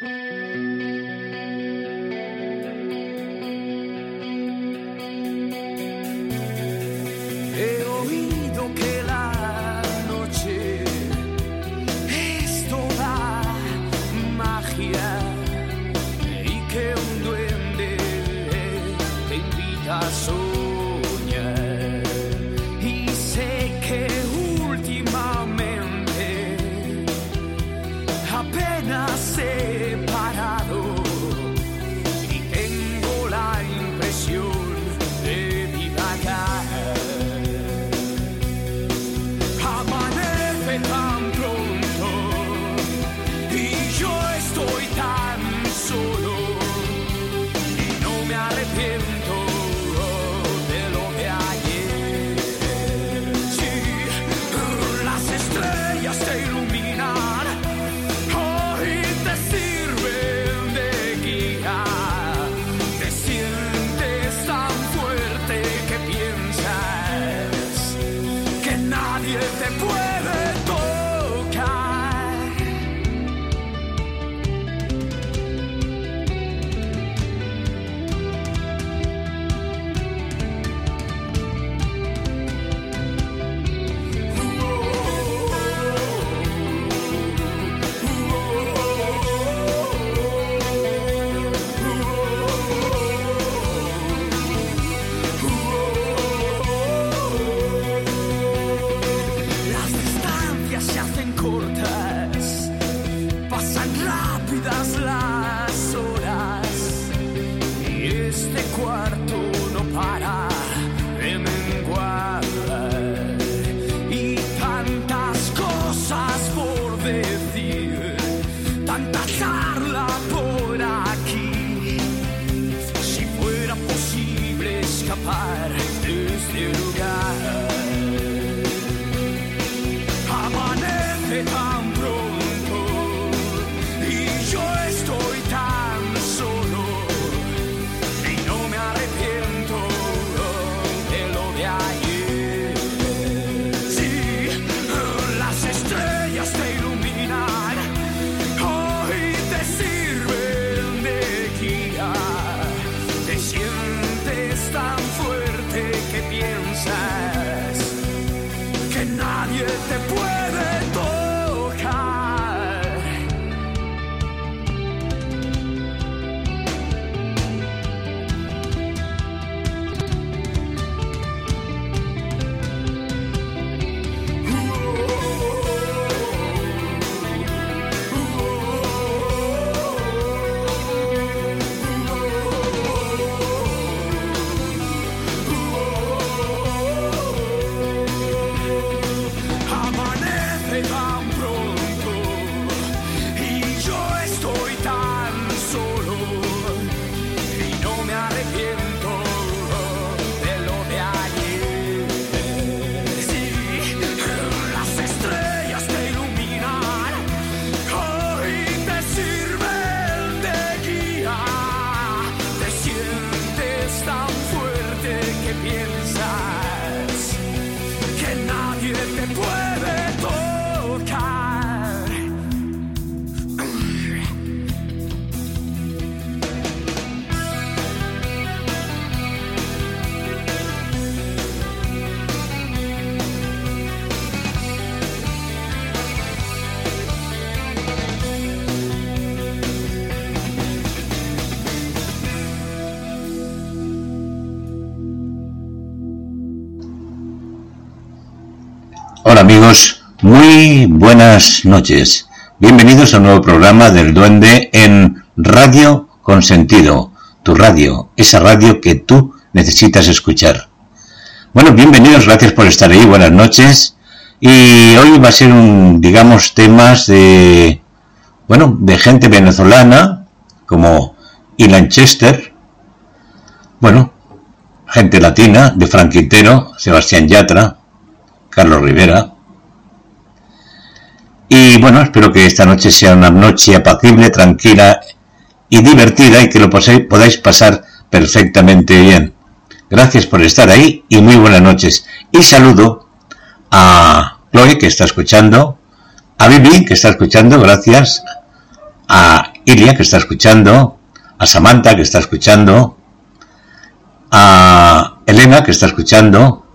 Música amigos, muy buenas noches. Bienvenidos a un nuevo programa del Duende en Radio Consentido, tu radio, esa radio que tú necesitas escuchar. Bueno, bienvenidos, gracias por estar ahí, buenas noches. Y hoy va a ser un, digamos, temas de, bueno, de gente venezolana, como Ilan Chester, bueno, gente latina, de Frank Quintero, Sebastián Yatra, Carlos Rivera, y bueno, espero que esta noche sea una noche apacible, tranquila y divertida y que lo podáis pasar perfectamente bien. Gracias por estar ahí y muy buenas noches. Y saludo a Chloe que está escuchando, a Vivi que está escuchando, gracias, a Ilia, que está escuchando, a Samantha, que está escuchando, a Elena, que está escuchando,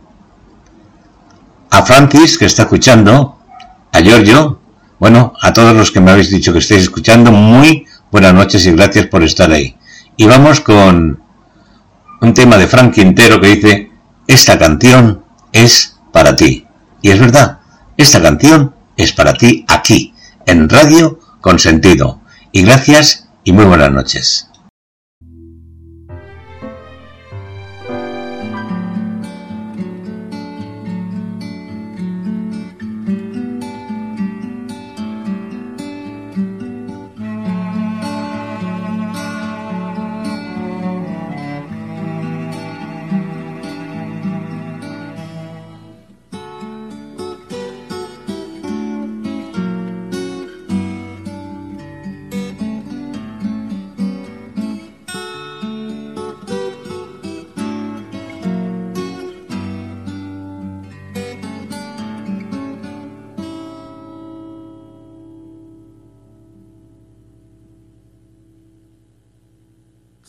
a Francis, que está escuchando, a Giorgio, bueno, a todos los que me habéis dicho que estáis escuchando, muy buenas noches y gracias por estar ahí. Y vamos con un tema de Frank Quintero que dice, esta canción es para ti. Y es verdad, esta canción es para ti aquí, en Radio con Sentido. Y gracias y muy buenas noches.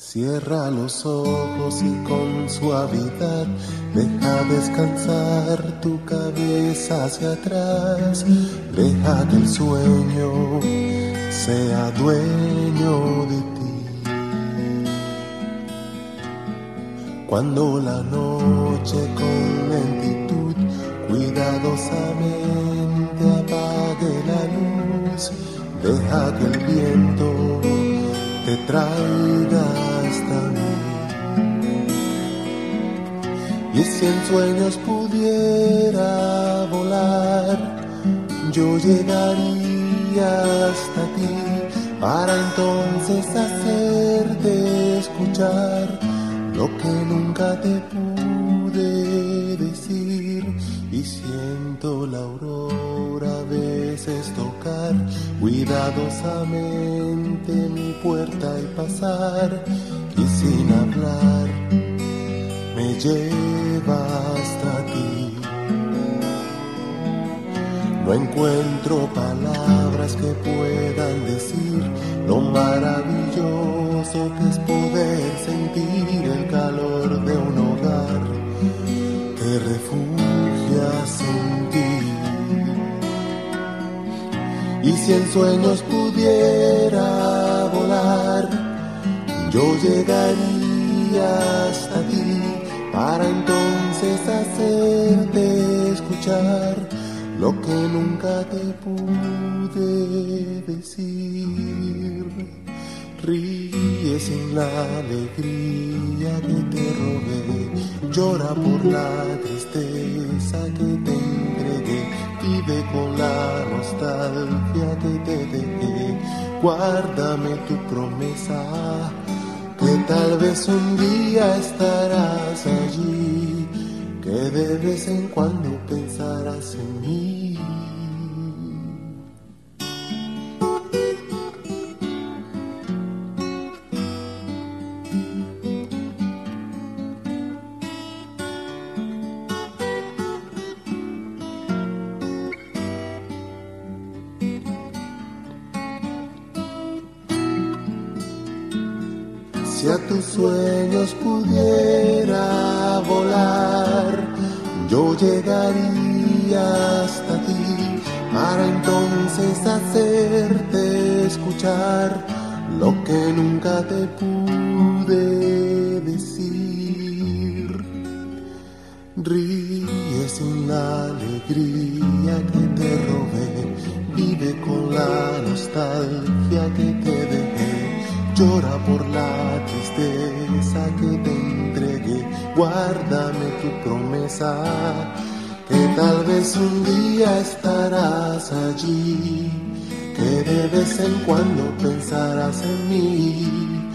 Cierra los ojos y con suavidad deja descansar tu cabeza hacia atrás. Deja que el sueño sea dueño de ti. Cuando la noche con lentitud cuidadosamente apague la luz, deja que el viento te traiga Y si en sueños pudiera volar, yo llegaría hasta ti para entonces hacerte escuchar lo que nunca te pude y siento la aurora veces tocar cuidadosamente mi puerta y pasar y sin hablar me lleva hasta ti. No encuentro palabras que puedan decir lo maravilloso que es poder sentir el calor de un hogar. Te refugias ti. Y si en sueños pudiera volar, yo llegaría hasta ti para entonces hacerte escuchar lo que nunca te pude decir. Ríe sin la alegría que te robé, llora por la tristeza que te entregué, vive con la nostalgia que te dejé, guárdame tu promesa, que tal vez un día estarás allí, que de vez en cuando pensarás en mí. Sueños pudiera volar, yo llegaría hasta ti para entonces hacerte escuchar lo que nunca te pude decir. Ríe sin la alegría que te robé, vive con la nostalgia que te. Llora por la tristeza que te entregué, guárdame tu promesa, que tal vez un día estarás allí, que de vez en cuando pensarás en mí,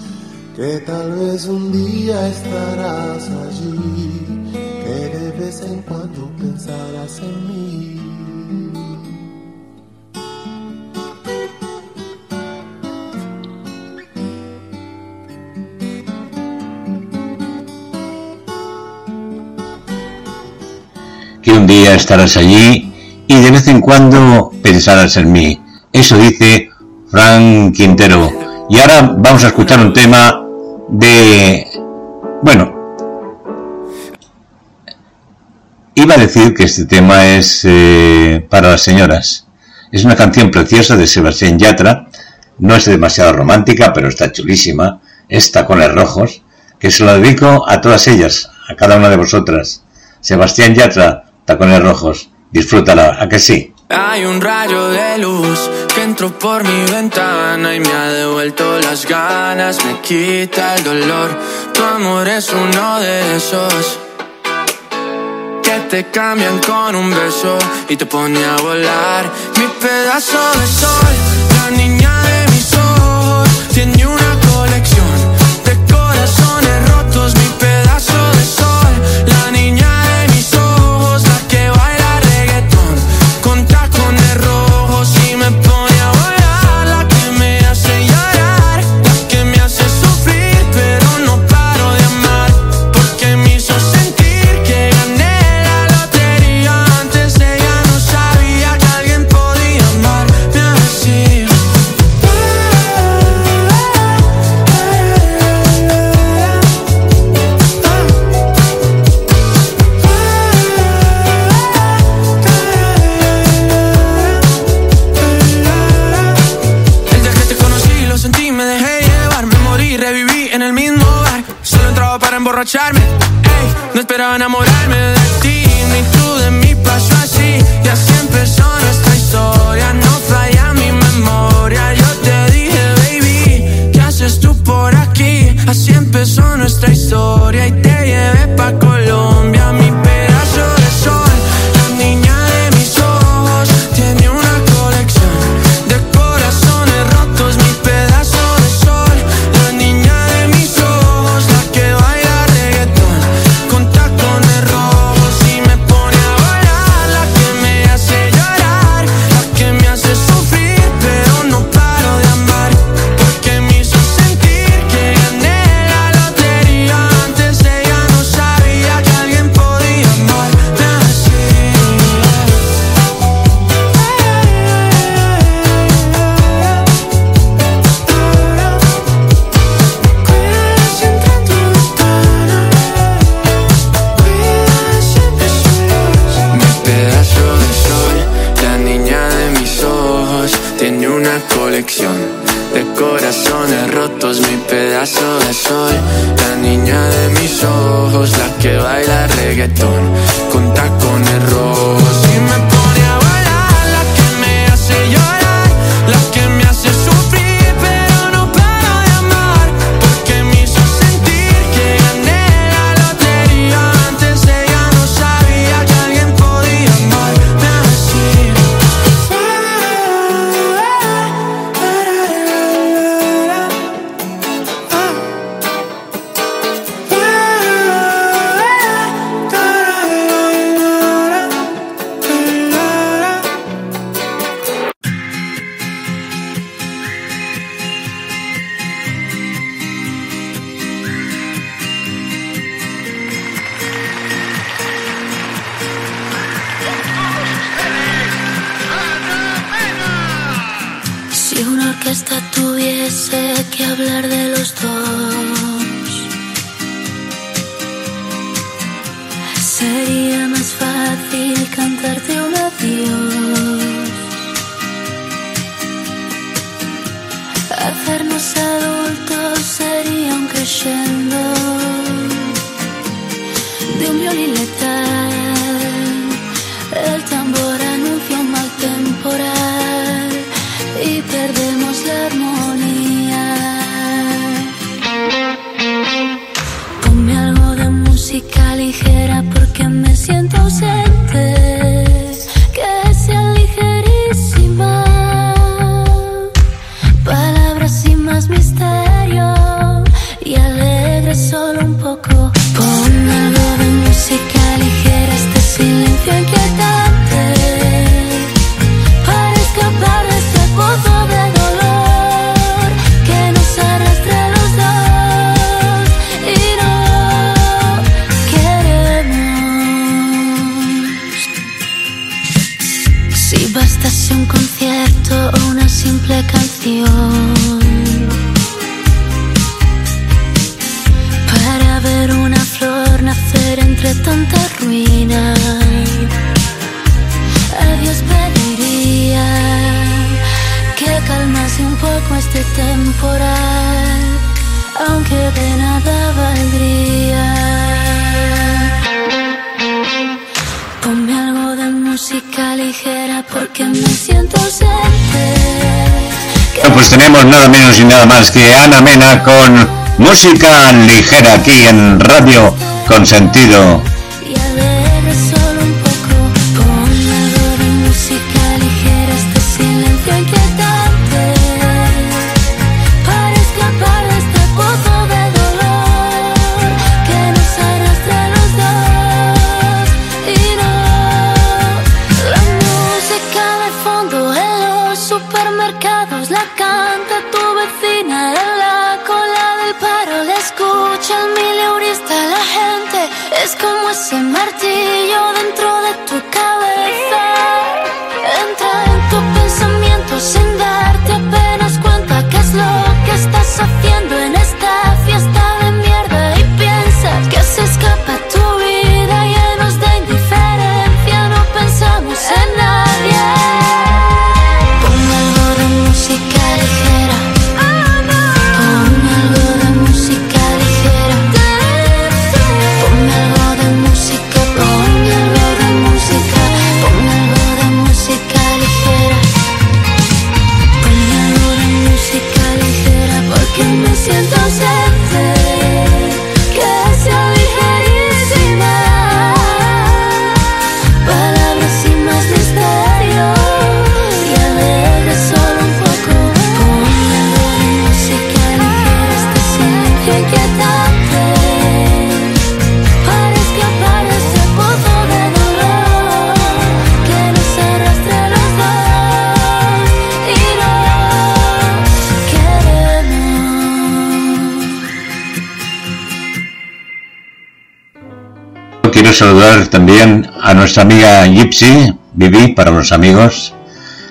que tal vez un día estarás allí, que de vez en cuando pensarás en mí. Día estarás allí y de vez en cuando pensarás en mí. Eso dice Frank Quintero. Y ahora vamos a escuchar un tema de... Bueno, iba a decir que este tema es eh, para las señoras. Es una canción preciosa de Sebastián Yatra. No es demasiado romántica, pero está chulísima. Es Tacones Rojos, que se lo dedico a todas ellas, a cada una de vosotras. Sebastián Yatra, Tacones Rojos. Disfrútala, ¿a que sí? Hay un rayo de luz que entró por mi ventana y me ha devuelto las ganas, me quita el dolor. Tu amor es uno de esos que te cambian con un beso y te pone a volar. Mi pedazo de sol, la niña de mis ojos, tiene una colección no música ligera porque me siento ausente. pues tenemos nada menos y nada más que Ana Mena con música ligera aquí en Radio Consentido. Saludar también a nuestra amiga Gypsy, Vivi, para los amigos,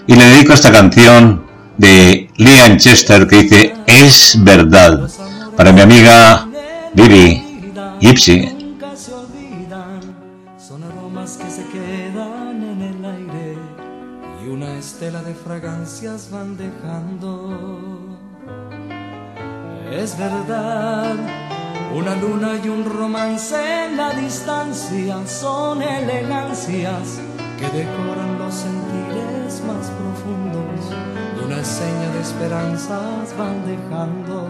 y le dedico esta canción de Liam Chester que dice Es verdad, para mi amiga Vivi, Gypsy. Son aromas que se quedan en el aire y una estela de fragancias van dejando. Es verdad una luna y un romance en la distancia son elegancias que decoran los sentires más profundos y una seña de esperanzas van dejando.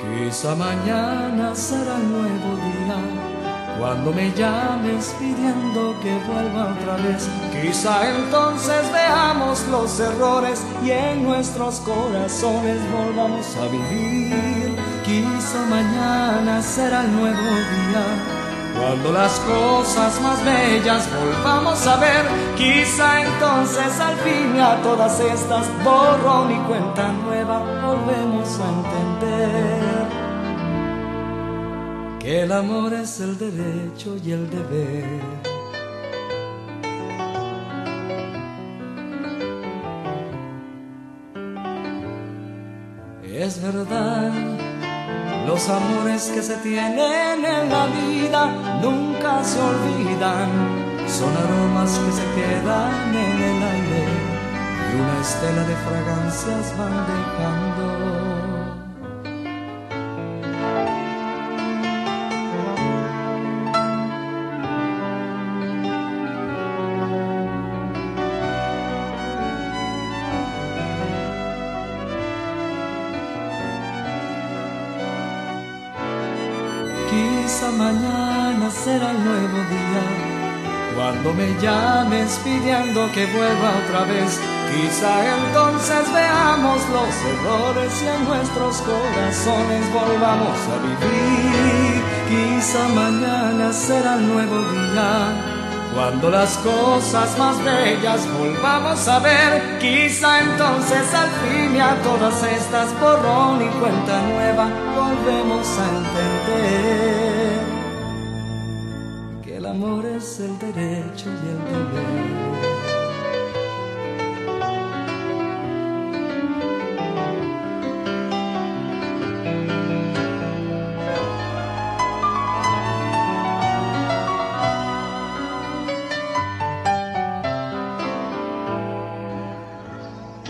Quizá mañana será el nuevo día cuando me llames pidiendo que vuelva otra vez, quizá entonces veamos los errores y en nuestros corazones volvamos a vivir. Mañana será el nuevo día. Cuando las cosas más bellas volvamos a ver, quizá entonces al fin a todas estas borrón y cuenta nueva volvemos a entender que el amor es el derecho y el deber. Es verdad, los amores que se tienen en la vida nunca se olvidan, son aromas que se quedan en el aire y una estela de fragancias van dejando. Cuando me llames pidiendo que vuelva otra vez, quizá entonces veamos los errores y en nuestros corazones volvamos a vivir. Quizá mañana será el nuevo día. Cuando las cosas más bellas volvamos a ver, quizá entonces al fin y a todas estas borrón y cuenta nueva volvemos a entender amor es el derecho y el.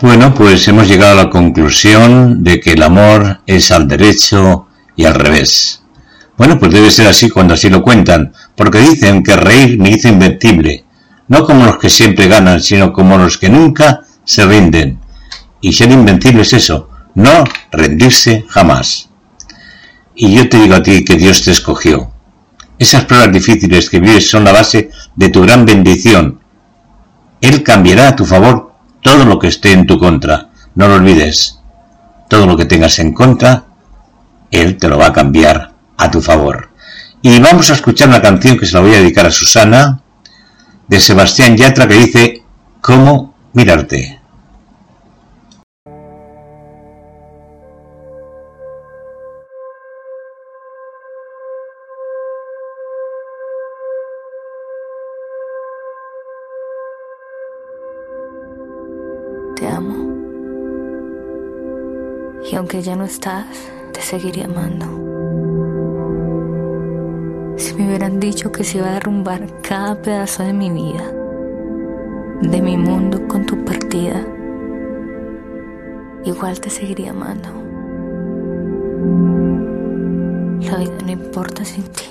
Bueno, pues hemos llegado a la conclusión de que el amor es al derecho y al revés. Bueno, pues debe ser así cuando así lo cuentan, porque dicen que reír me hizo invertible, no como los que siempre ganan, sino como los que nunca se rinden. Y ser invencible es eso, no rendirse jamás. Y yo te digo a ti que Dios te escogió. Esas pruebas difíciles que vives son la base de tu gran bendición. Él cambiará a tu favor todo lo que esté en tu contra. No lo olvides. Todo lo que tengas en contra, Él te lo va a cambiar a tu favor. Y vamos a escuchar una canción que se la voy a dedicar a Susana, de Sebastián Yatra, que dice, ¿Cómo mirarte? Y aunque ya no estás, te seguiría amando. Si me hubieran dicho que se iba a derrumbar cada pedazo de mi vida, de mi mundo con tu partida, igual te seguiría amando. La vida no importa sin ti.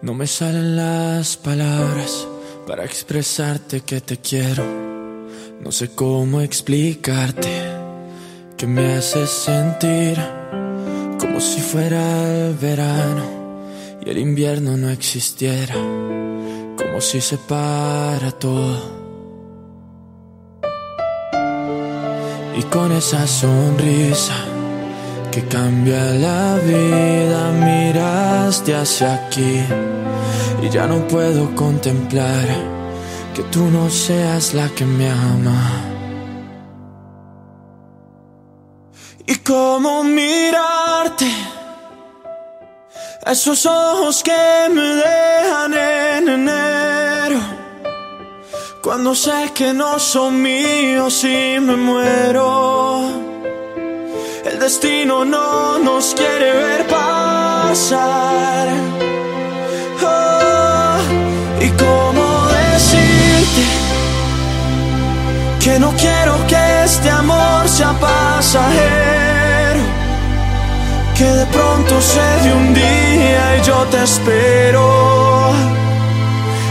No me salen las palabras para expresarte que te quiero no sé cómo explicarte que me haces sentir como si fuera el verano y el invierno no existiera, como si se para todo. Y con esa sonrisa que cambia la vida, miraste hacia aquí y ya no puedo contemplar que tú no seas la que me ama. Y cómo mirarte, esos ojos que me dejan en enero, cuando sé que no son míos y me muero. El destino no nos quiere ver pasar. Que no quiero que este amor sea pasajero, que de pronto se de un día y yo te espero.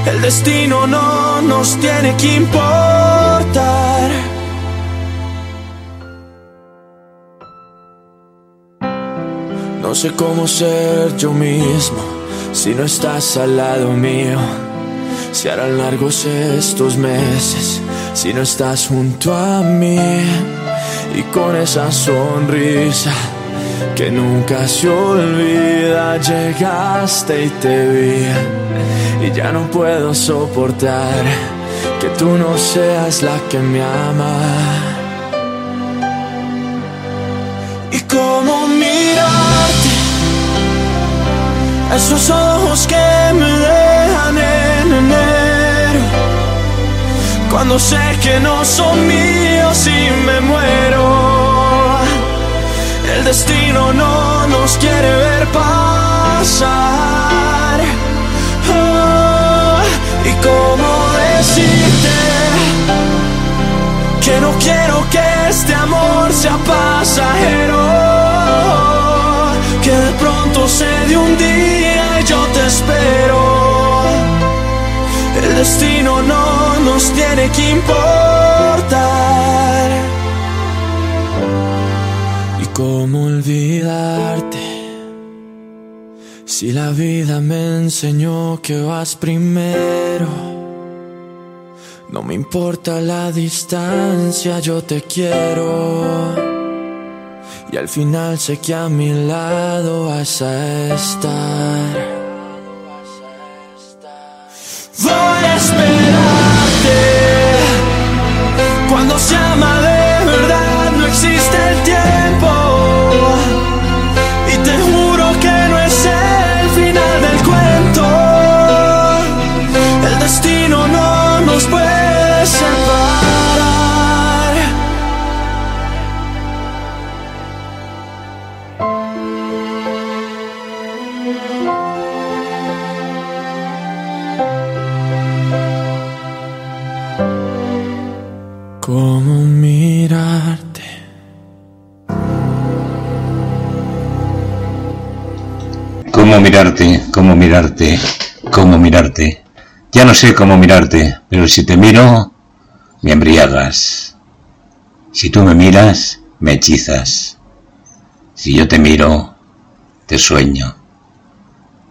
El destino no nos tiene que importar. No sé cómo ser yo mismo si no estás al lado mío. Se harán largos estos meses si no estás junto a mí y con esa sonrisa que nunca se olvida, llegaste y te vi y ya no puedo soportar que tú no seas la que me ama. Y cómo mirarte, esos ojos que me dejan en enero cuando sé que no son míos y me muero. El destino no nos quiere ver pasar. Oh, y cómo decirte que no quiero que este amor sea pasajero. Que de pronto se de un día y yo te espero el destino no nos tiene que importar. ¿Y cómo olvidarte? Si la vida me enseñó que vas primero. No me importa la distancia, yo te quiero. Y al final sé que a mi lado vas a estar. No sé cómo mirarte, pero si te miro, me embriagas. Si tú me miras, me hechizas. Si yo te miro, te sueño.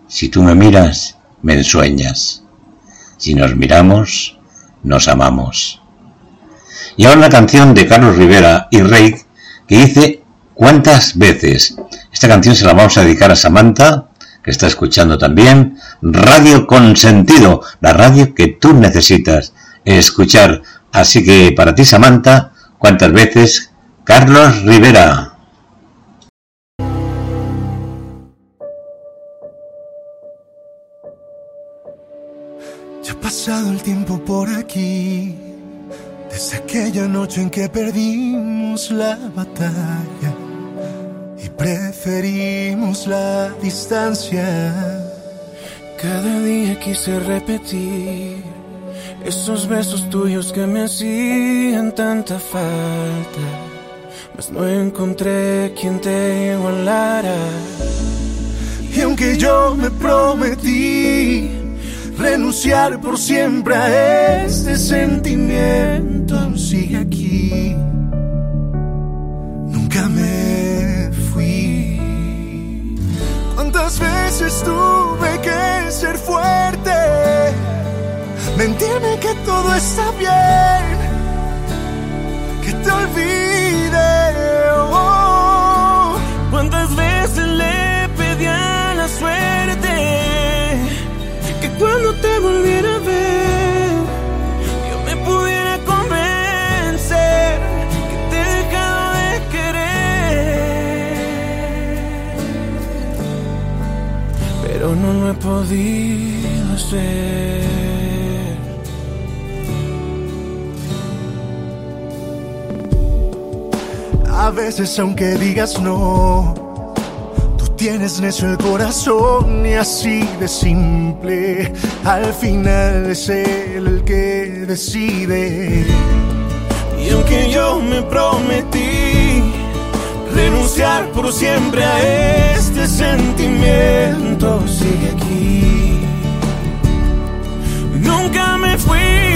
Si tú me miras, me ensueñas. Si nos miramos, nos amamos. Y ahora una canción de Carlos Rivera y Rey que dice ¿Cuántas veces? Esta canción se la vamos a dedicar a Samantha, está escuchando también. Radio con sentido, la radio que tú necesitas escuchar. Así que para ti, Samantha, ¿cuántas veces? Carlos Rivera. Ya ha pasado el tiempo por aquí, desde aquella noche en que perdimos la batalla y preferimos la distancia. Cada día quise repetir esos besos tuyos que me hacían tanta falta, mas no encontré quien te igualara. Y aunque yo me prometí renunciar por siempre a este sentimiento, sigue aquí. ¿Cuántas veces tuve que ser fuerte? Mentirme que todo está bien, que te olvide. oh. No he podido hacer. A veces aunque digas no, tú tienes necio el corazón y así de simple, al final es él el que decide. Y aunque yo me prometí por siempre a este sentimiento, sigue aquí. Nunca me fui.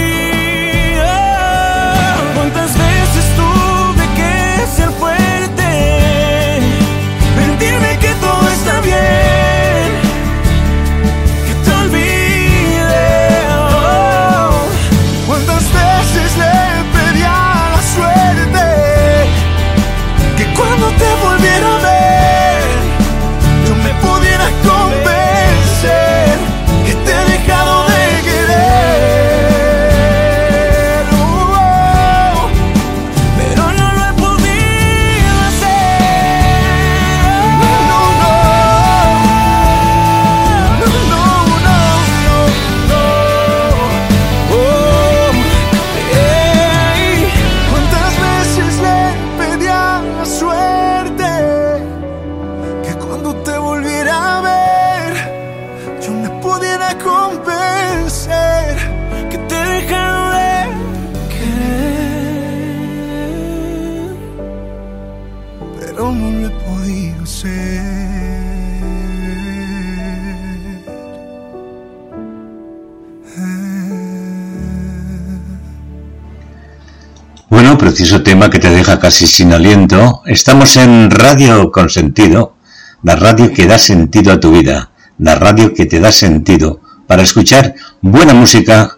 Preciso tema que te deja casi sin aliento. Estamos en Radio Consentido, la radio que da sentido a tu vida, la radio que te da sentido para escuchar buena música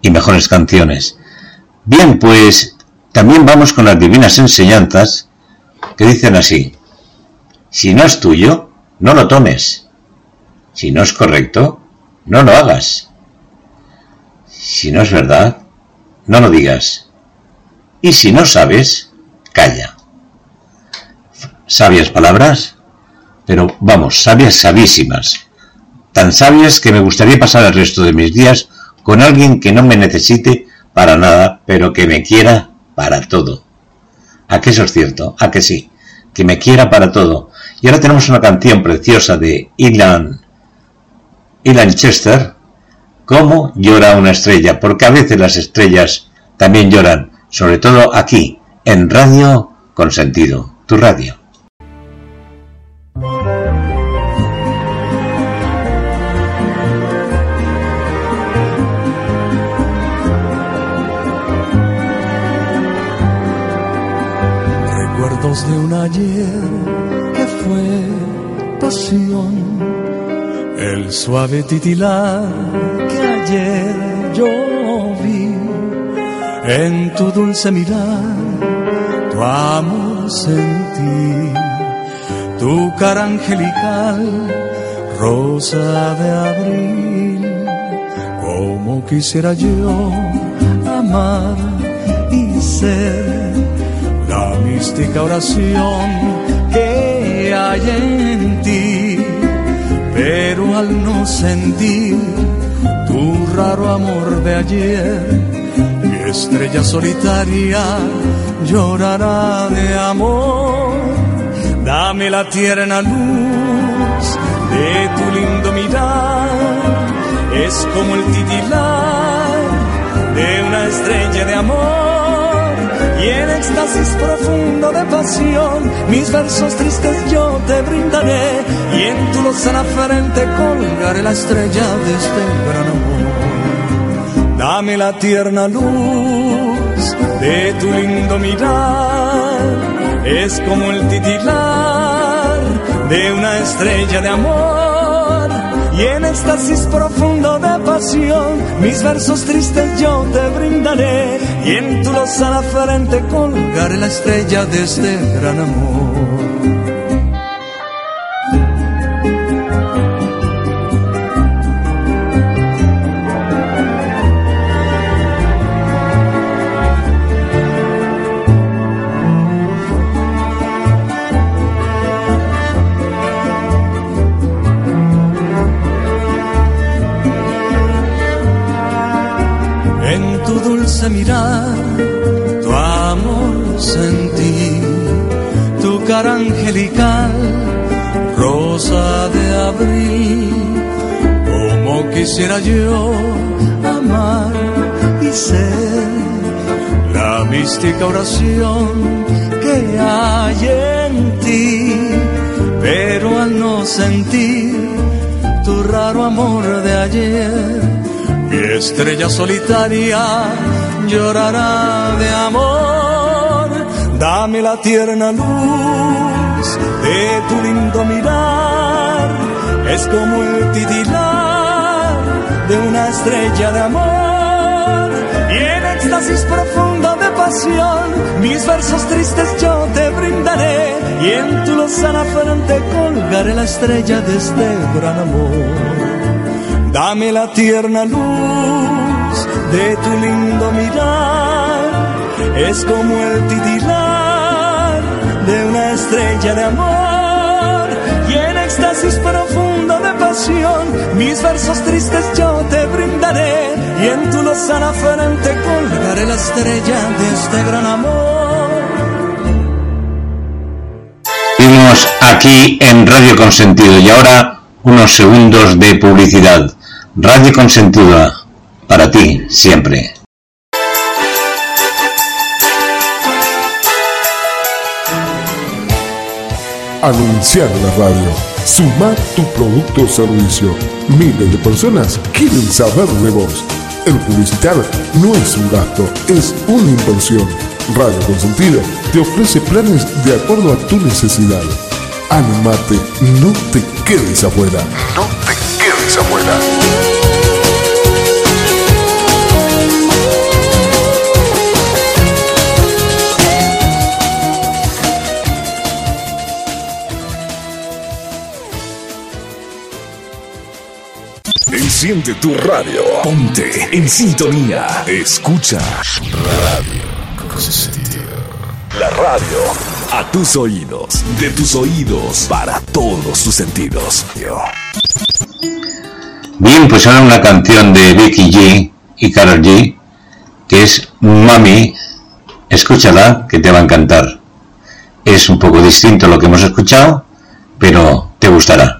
y mejores canciones. Bien, pues también vamos con las divinas enseñanzas que dicen así. Si no es tuyo, no lo tomes. Si no es correcto, no lo hagas. Si no es verdad, no lo digas. Y si no sabes, calla. Sabias palabras, pero vamos, sabias sabísimas. Tan sabias que me gustaría pasar el resto de mis días con alguien que no me necesite para nada, pero que me quiera para todo. ¿A que eso es cierto? ¿A que sí? Que me quiera para todo. Y ahora tenemos una canción preciosa de Ilan, Ilan Chester, ¿Cómo llora una estrella? Porque a veces las estrellas también lloran, sobre todo aquí, en Radio Consentido, tu radio. Recuerdos de un ayer que fue pasión, el suave titilar que ayer yo en tu dulce mirar, tu amor sentí, tu cara angelical, rosa de abril, como quisiera yo amar y ser la mística oración que hay en ti, pero al no sentir tu raro amor de ayer, estrella solitaria llorará de amor. Dame la tierna luz de tu lindo mirar, es como el titilar de una estrella de amor y en éxtasis profundo de pasión, mis versos tristes yo te brindaré y en tu lozana frente colgaré la estrella de este gran amor. Dame la tierna luz de tu lindo mirar, es como el titilar de una estrella de amor. Y en éxtasis profundo de pasión, mis versos tristes yo te brindaré. Y en tu lozana frente colgaré la estrella de este gran amor. Tu amor sentí, tu cara angelical, rosa de abril, como quisiera yo amar y ser la mística oración que hay en ti, pero al no sentir tu raro amor de ayer, mi estrella solitaria llorará de amor. Dame la tierna luz de tu lindo mirar. Es como el titilar de una estrella de amor. Y en éxtasis profundo de pasión, mis versos tristes yo te brindaré. Y en tu lozana frente colgaré la estrella de este gran amor. Dame la tierna luz de tu lindo mirar es como el titilar de una estrella de amor y en éxtasis profundo de pasión mis versos tristes yo te brindaré y en tu lozana frente colgaré la estrella de este gran amor. Aquí en Radio Consentido y ahora unos segundos de publicidad. Radio Consentida para ti, siempre. Anunciar en la radio. Sumar tu producto o servicio. Miles de personas quieren saber de vos. El publicitar no es un gasto, es una inversión. Radio Consentida te ofrece planes de acuerdo a tu necesidad. Animate, no te quedes afuera. No Enciende tu radio. Ponte en sintonía. Escucha Radio La radio a tus oídos. De tus oídos para todos tus sentidos. Bien, pues ahora una canción de Becky G y Carol G que es Mami. Escúchala, que te va a encantar. Es un poco distinto a lo que hemos escuchado, pero te gustará.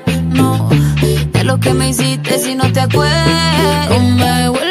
Que me hiciste si no te acuerdas.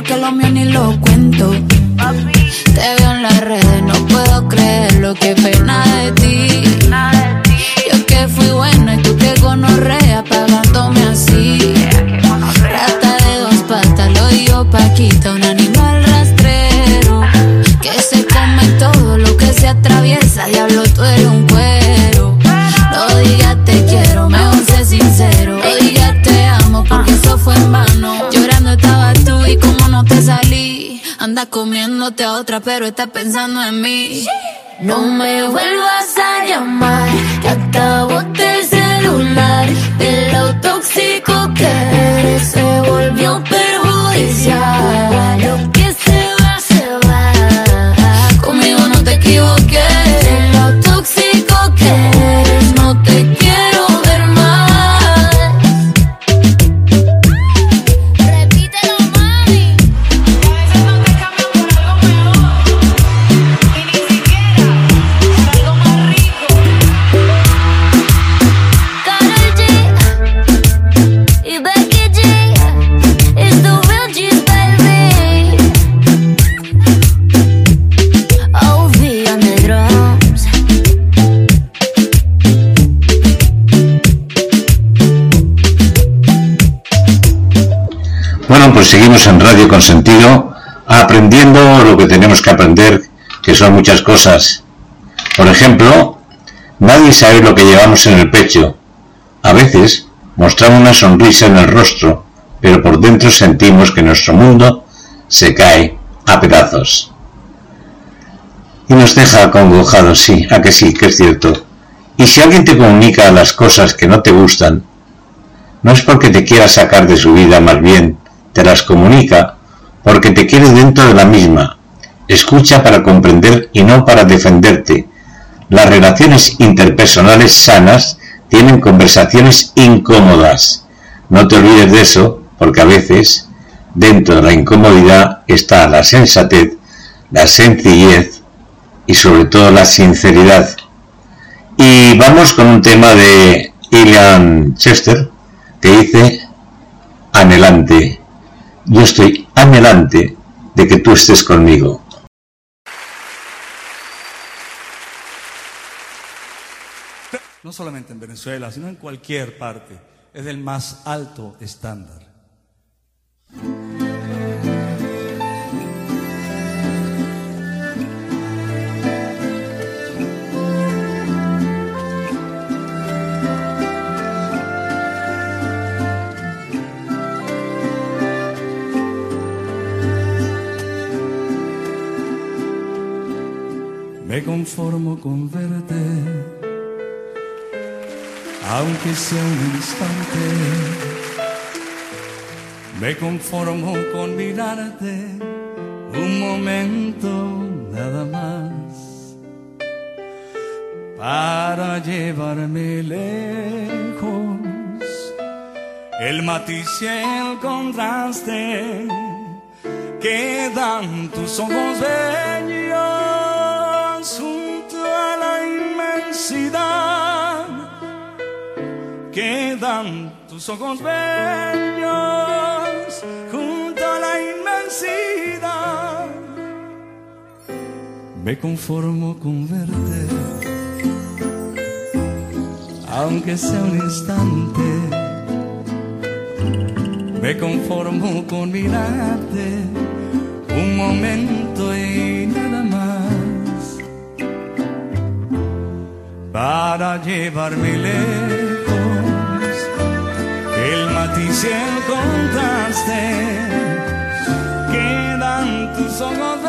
Porque lo mío ni lo cuento. Pero estás pensando en mí. No me vuelvas a llamar, que hasta seguimos en Radio Consentido aprendiendo lo que tenemos que aprender, que son muchas cosas. Por ejemplo, nadie sabe lo que llevamos en el pecho. A veces mostramos una sonrisa en el rostro, pero por dentro sentimos que nuestro mundo se cae a pedazos. Y nos deja acongojados, sí, a que sí, que es cierto. Y si alguien te comunica las cosas que no te gustan, no es porque te quiera sacar de su vida, más bien te las comunica porque te quiere dentro de la misma. Escucha para comprender y no para defenderte. Las relaciones interpersonales sanas tienen conversaciones incómodas. No te olvides de eso, porque a veces dentro de la incomodidad está la sensatez, la sencillez y sobre todo la sinceridad. Y vamos con un tema de Ilian Chester que dice anhelante. Yo estoy anhelante de que tú estés conmigo. No solamente en Venezuela, sino en cualquier parte. Es del más alto estándar. Me conformo con verte aunque sea un instante. Me conformo con mirarte un momento nada más para llevarme lejos. El matiz y el contraste que dan tus ojos bellos inmensidad que dan tus ojos bellos junto a la inmensidad. Me conformo con verte, aunque sea un instante. Me conformo con mirarte un momento y para llevarme lejos. El matiz y el contraste quedan tus ojos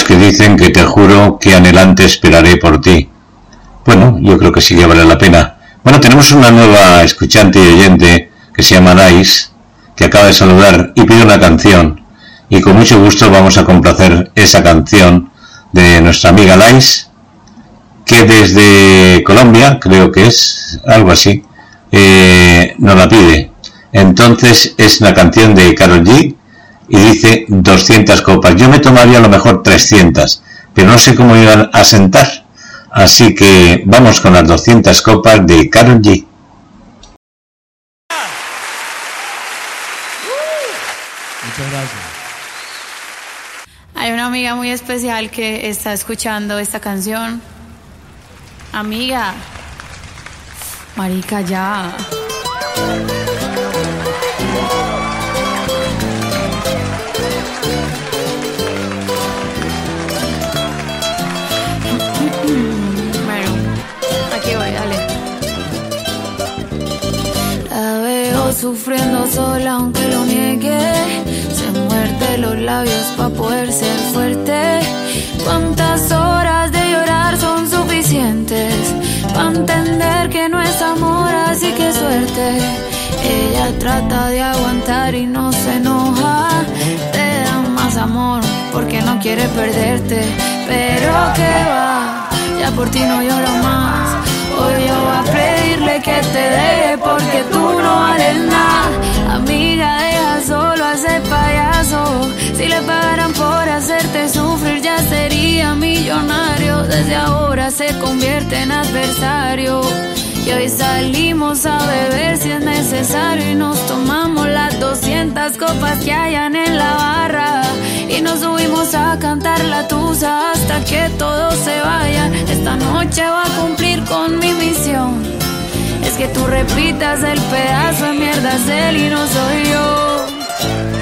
que dicen que te juro que anhelante esperaré por ti. Bueno, yo creo que sí que vale la pena. Bueno, tenemos una nueva escuchante y oyente que se llama Nice, que acaba de saludar y pide una canción. Y con mucho gusto vamos a complacer esa canción de nuestra amiga Lais, que desde Colombia, creo que es algo así, eh, nos la pide. Entonces es una canción de Carol G y dice 200 copas. Yo me tomaría a lo mejor 300, pero no sé cómo iban a sentar. Así que vamos con las 200 copas de Carol G. Muchas gracias. Hay una amiga muy especial que está escuchando esta canción. Amiga. Marica, ya. Sufriendo sola aunque lo niegue. Se muerde los labios para poder ser fuerte. ¿Cuántas horas de llorar son suficientes? Para entender que no es amor, así que suerte. Ella trata de aguantar y no se enoja. Te da más amor porque no quiere perderte. Pero que va, ya por ti no lloro más. Voy a pedirle que te deje porque tú no vales nada. Amiga, deja solo a ese payaso. Si le pagaran por hacerte sufrir ya sería millonario. Desde ahora se convierte en adversario. Y hoy salimos a beber si es necesario y nos tomamos las 200 copas que hayan en la barra. Y nos subimos a cantar la tusa hasta que todos se vayan. Esta noche va a cumplir con mi misión. Es que tú repitas el pedazo de mierda es y no soy yo.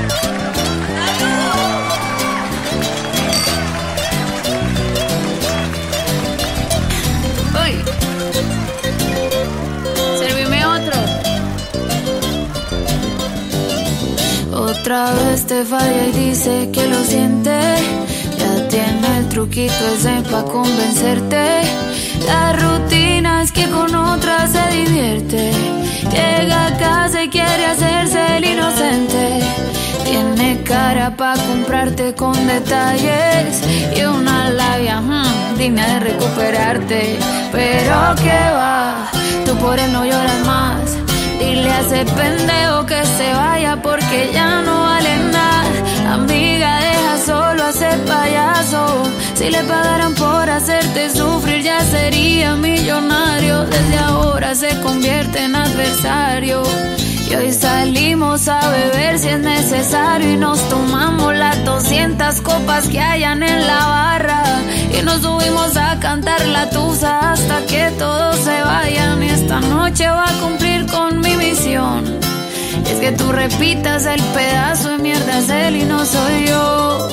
Otra vez te falla y dice que lo siente. Ya tiene el truquito ese pa' convencerte. La rutina es que con otra se divierte. Llega a casa y quiere hacerse el inocente. Tiene cara pa' comprarte con detalles y una labia hmm, digna de recuperarte. Pero que va, tú por él no lloras más. Dile a ese pendejo que se vaya porque ya no vale nada. Amiga, deja solo a ese payaso. Si le pagaran por hacerte sufrir, ya sería millonario. Desde ahora se convierte en adversario. Y hoy salimos a beber si es necesario y nos tomamos las 200 copas que hayan en la barra y nos subimos a cantar la tusa hasta que todos se vayan y esta noche va a cumplir con mi misión. Es que tú repitas el pedazo de mierda es él y no soy yo.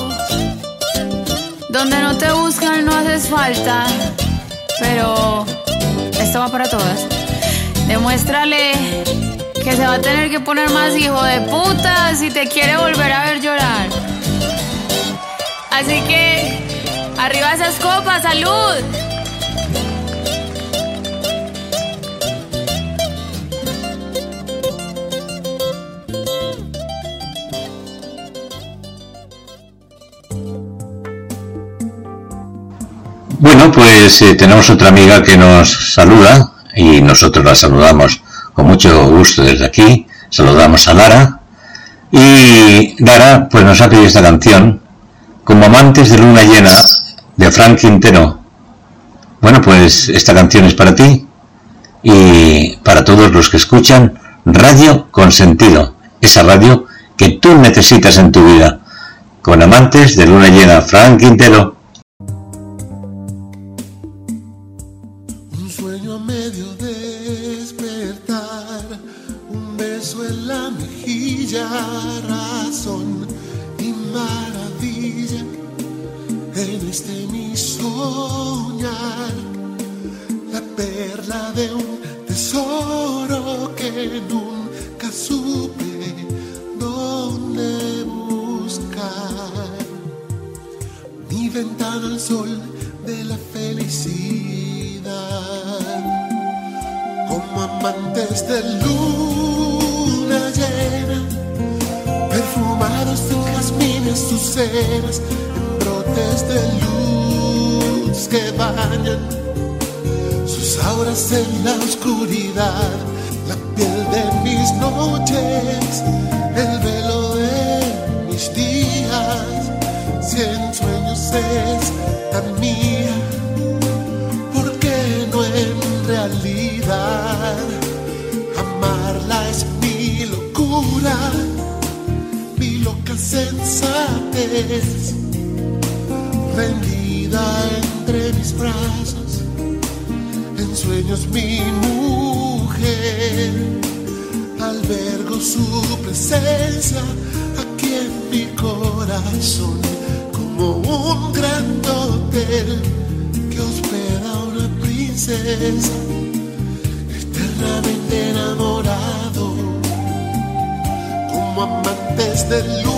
Donde no te buscan no haces falta, pero esto va para todas. Demuéstrale que se va a tener que poner más hijo de puta si te quiere volver a ver llorar. Así que, arriba esas copas, salud. Bueno, pues eh, tenemos otra amiga que nos saluda y nosotros la saludamos con mucho gusto desde aquí. Saludamos a Lara. Y Lara, pues nos ha pedido esta canción, como amantes de luna llena, de Frank Quintero. Bueno, pues esta canción es para ti y para todos los que escuchan Radio con Sentido, esa radio que tú necesitas en tu vida. Con amantes de luna llena, Frank Quintero. vez rendida entre mis brazos, en sueños mi mujer, albergo su presencia aquí en mi corazón, como un gran hotel que hospeda a una princesa eternamente enamorado, como amantes del luz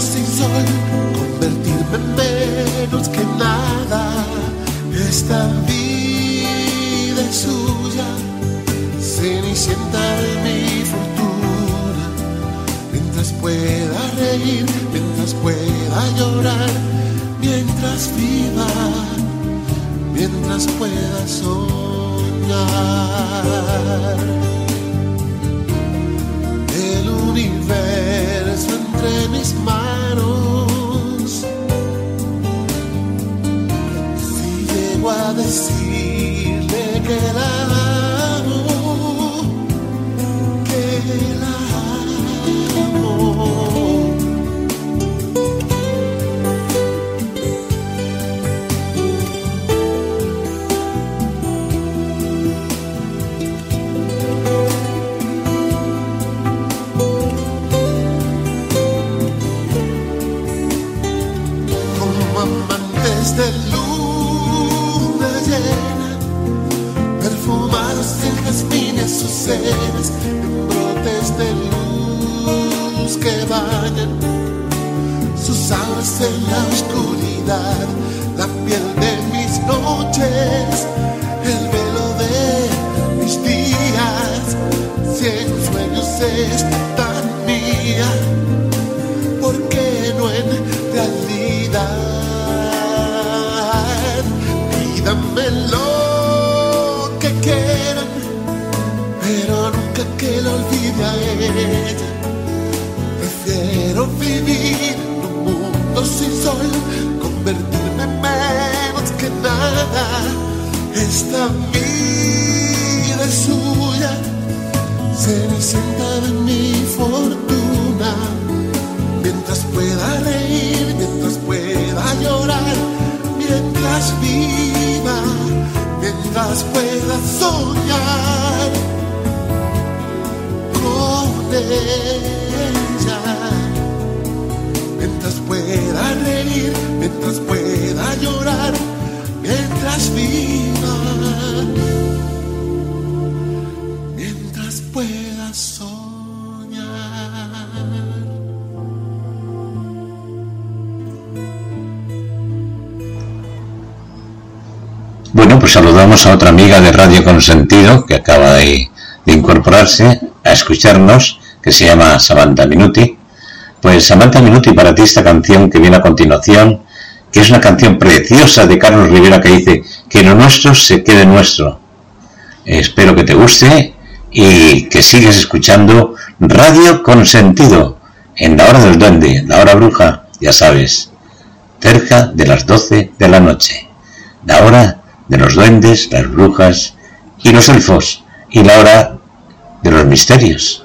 sin sol, convertirme en menos que nada. Esta vida es suya, cenicienta mi fortuna. Mientras pueda reír, mientras pueda llorar, mientras viva, mientras pueda soñar. Esta vida es suya, cenicienta de mi fortuna. Mientras pueda reír, mientras pueda llorar, mientras viva, mientras pueda soñar con ella, mientras pueda reír, mientras pueda mientras viva, mientras soñar. Bueno, pues saludamos a otra amiga de Radio Consentido que acaba de, de incorporarse a escucharnos, que se llama Samantha Minuti. Pues Samantha Minuti, para ti esta canción que viene a continuación, que es una canción preciosa de Carlos Rivera que dice que lo nuestro se quede nuestro. Espero que te guste y que sigas escuchando Radio Consentido en la hora del duende, la hora bruja, ya sabes, cerca de las 12 de la noche. La hora de los duendes, las brujas y los elfos y la hora de los misterios.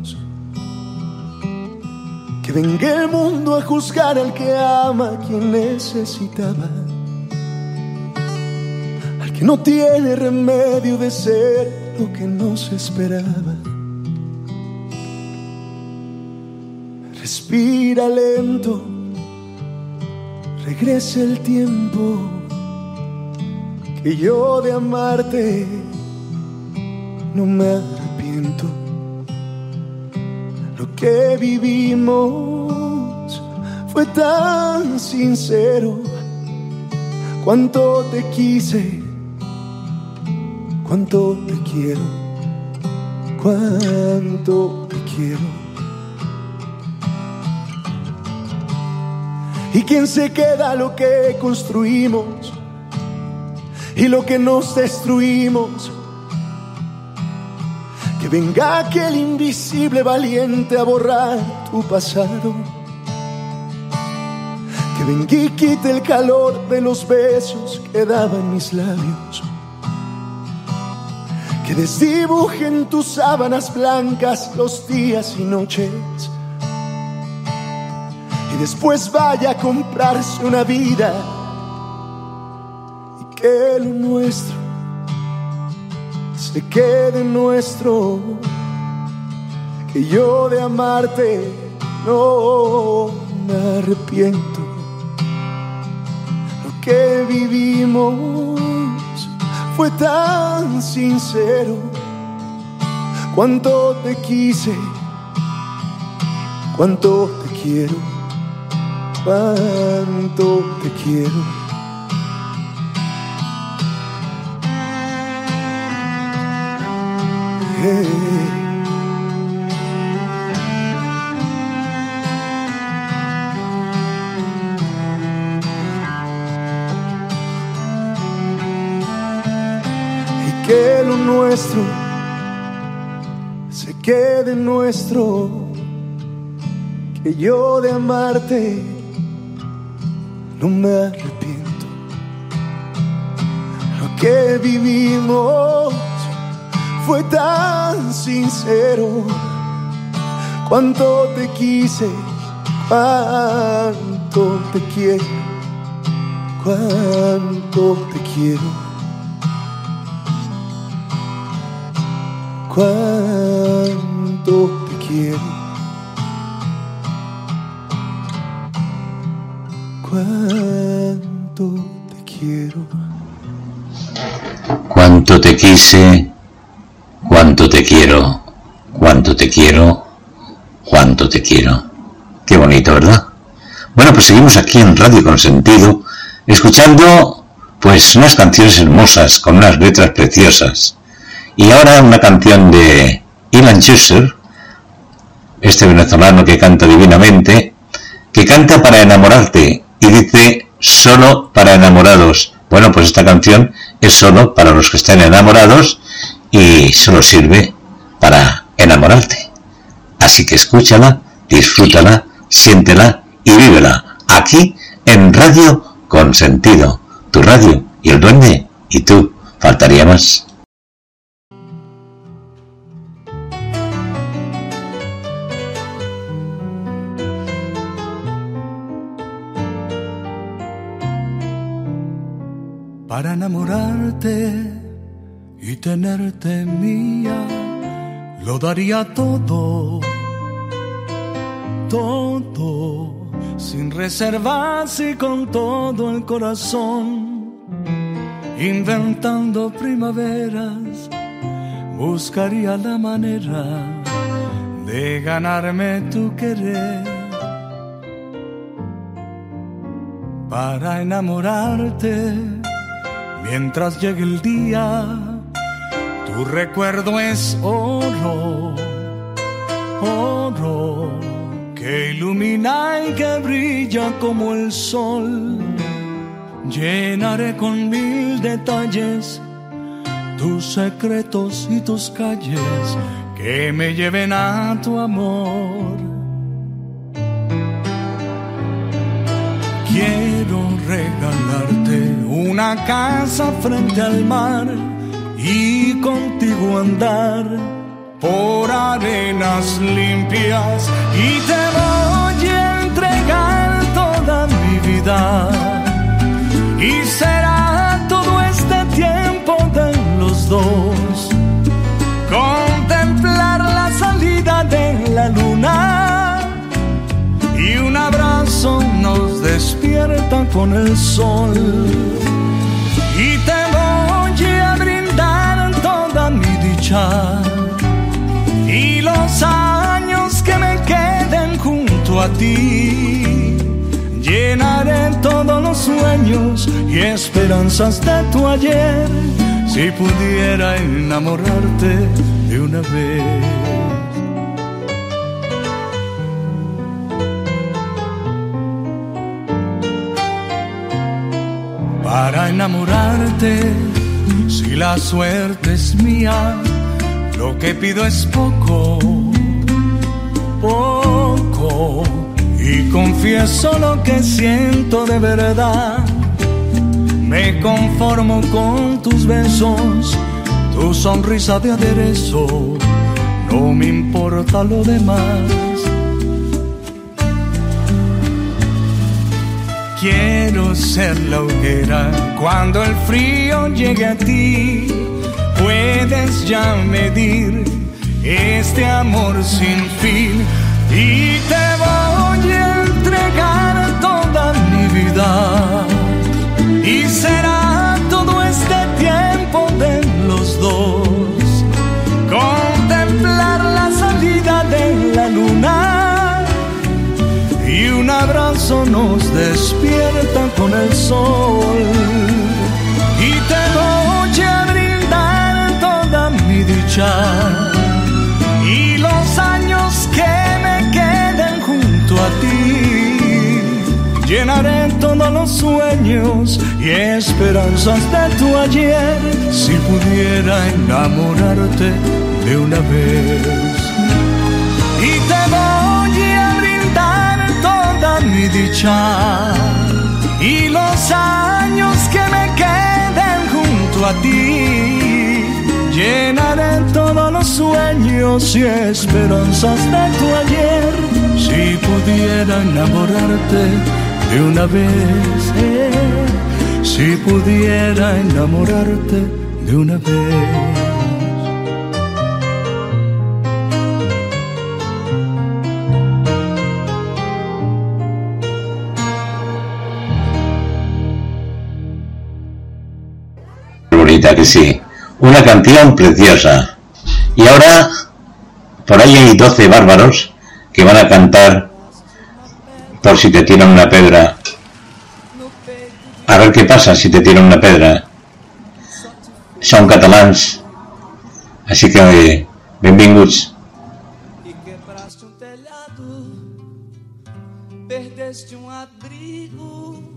Que venga el mundo a juzgar al que ama a quien necesitaba. Al que no tiene remedio de ser lo que no se esperaba. Respira lento, regresa el tiempo que yo de amarte no me que vivimos fue tan sincero. Cuánto te quise, cuánto te quiero, cuánto te quiero. ¿Y quién se queda lo que construimos y lo que nos destruimos? Que venga aquel invisible valiente a borrar tu pasado. Que venga y quite el calor de los besos que daban mis labios. Que desdibujen tus sábanas blancas los días y noches. Y después vaya a comprarse una vida. Y que lo nuestro se quede nuestro, que yo de amarte no me arrepiento. Lo que vivimos fue tan sincero, cuánto te quise, cuánto te quiero, cuánto te quiero. Y que lo nuestro se quede nuestro, que yo de amarte no me arrepiento. Lo que vivimos fue tan sincero. Cuánto te quise, cuánto te quiero, cuánto te quiero. Cuánto te quiero. Cuánto te quiero. Cuánto te quise Cuánto te quiero, cuánto te quiero, cuánto te quiero. Qué bonito, ¿verdad? Bueno, pues seguimos aquí en Radio Consentido, escuchando pues unas canciones hermosas, con unas letras preciosas. Y ahora una canción de Ilan Schuster, este venezolano que canta divinamente, que canta para enamorarte y dice solo para enamorados. Bueno, pues esta canción es solo para los que estén enamorados y solo sirve para enamorarte. Así que escúchala, disfrútala, siéntela y vívela aquí en Radio con Sentido, tu radio y el duende y tú. Faltaría más. Para enamorarte y tenerte mía, lo daría todo, todo, sin reservas y con todo el corazón, inventando primaveras, buscaría la manera de ganarme tu querer. Para enamorarte mientras llegue el día tu recuerdo es oro, oro, que ilumina y que brilla como el sol. Llenaré con mil detalles tus secretos y tus calles que me lleven a tu amor. Quiero regalarte una casa frente al mar y contigo andar por arenas limpias. Y te voy a entregar toda mi vida. Y será todo este tiempo de los dos. Contemplar la salida de la luna. Y un abrazo nos despierta con el sol y los años que me queden junto a ti. Llenaré todos los sueños y esperanzas de tu ayer si pudiera enamorarte de una vez. Para enamorarte, si la suerte es mía, Lo que pido es poco, poco, y confieso lo que siento de verdad. Me conformo con tus besos, tu sonrisa de aderezo, no me importa lo demás. Quiero ser la hoguera cuando el frío llegue a ti. Puedes ya medir este amor sin fin. Y te voy a entregar toda mi vida. Y será todo este tiempo de los dos. Contemplar la salida de la luna. Y un abrazo nos despierta con el sol y los años que me queden junto a ti llenaré todos los sueños y esperanzas de tu ayer. Si pudiera enamorarte de una vez. Y te voy a brindar toda mi dicha. Y los años que me queden junto a ti llenaré todos los sueños y esperanzas de tu ayer. Si pudiera enamorarte de una vez eh, si pudiera enamorarte de una vez. Que sí. Canción preciosa. Y ahora, por ahí hay 12 bárbaros que van a cantar por si te tiran una pedra. A ver qué pasa si te tiran una pedra. Son catalans. Así que, e um um abrigo,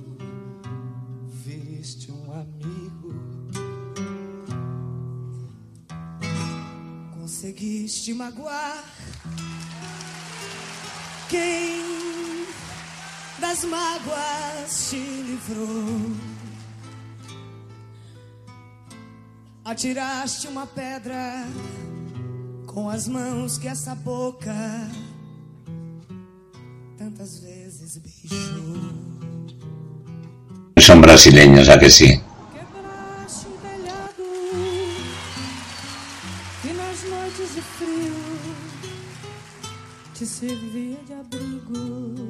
conseguiste magoar quem das mágoas te livrou. Atiraste uma pedra com as mãos que essa boca tantas vezes beijou. Son brasileños, ¿a que sí? Abrigo.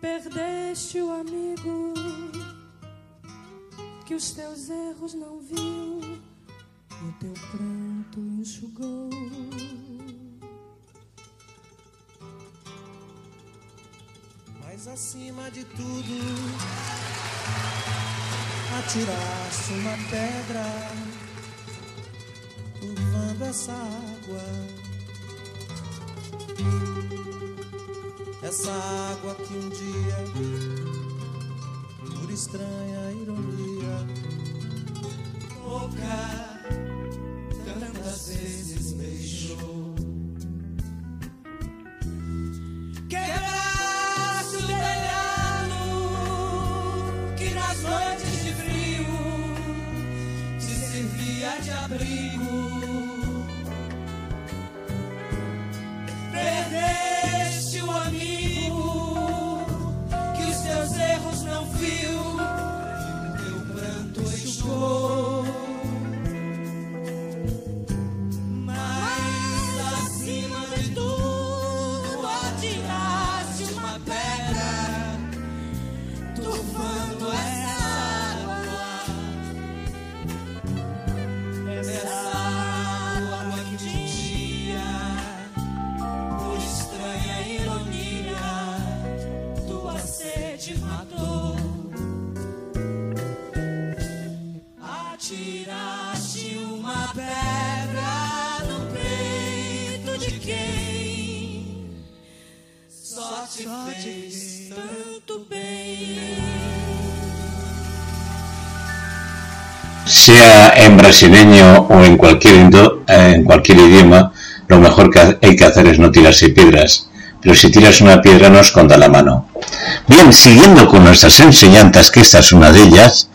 Perdeste o amigo que os teus erros não viu e o teu pranto enxugou. Mas acima de tudo, atiraste uma pedra, turvando essa água. Essa água que um dia, por estranha ironia, boca tantas vezes beijou. Quebraste o que nas noites de frio te servia de abrigo. Perdeste o amigo que os teus erros não viu sea en brasileño o en cualquier, eh, idioma, lo mejor que hay que hacer es no tirarse piedras. Pero si tiras una piedra no esconda la mano. Bien, siguiendo con nuestras enseñanzas, que esta es una de ellas,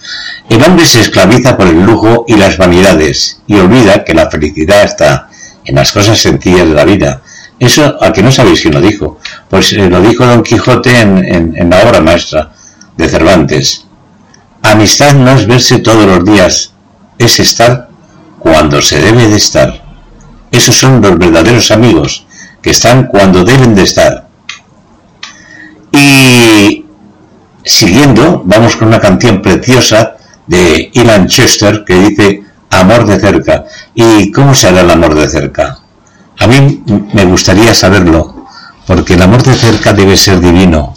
el hombre se esclaviza por el lujo y las vanidades y olvida que la felicidad está en las cosas sencillas de la vida. Eso, a que no sabéis quién lo dijo. Pues eh, lo dijo Don Quijote en- en la obra maestra de Cervantes. Amistad no es verse todos los días, es estar cuando se debe de estar. Esos son los verdaderos amigos, que están cuando deben de estar. Y siguiendo, vamos con una canción preciosa de Ilan Chester que dice Amor de cerca. ¿Y cómo se hará el amor de cerca? A mí me gustaría saberlo, porque el amor de cerca debe ser divino.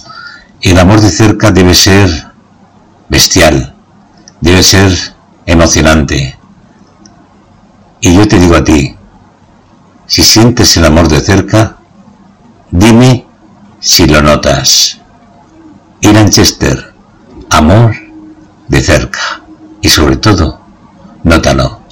El amor de cerca debe ser bestial, debe ser emocionante. Y yo te digo a ti, si sientes el amor de cerca, dime si lo notas. Ilan Chester, amor de cerca. Y sobre todo, nótalo.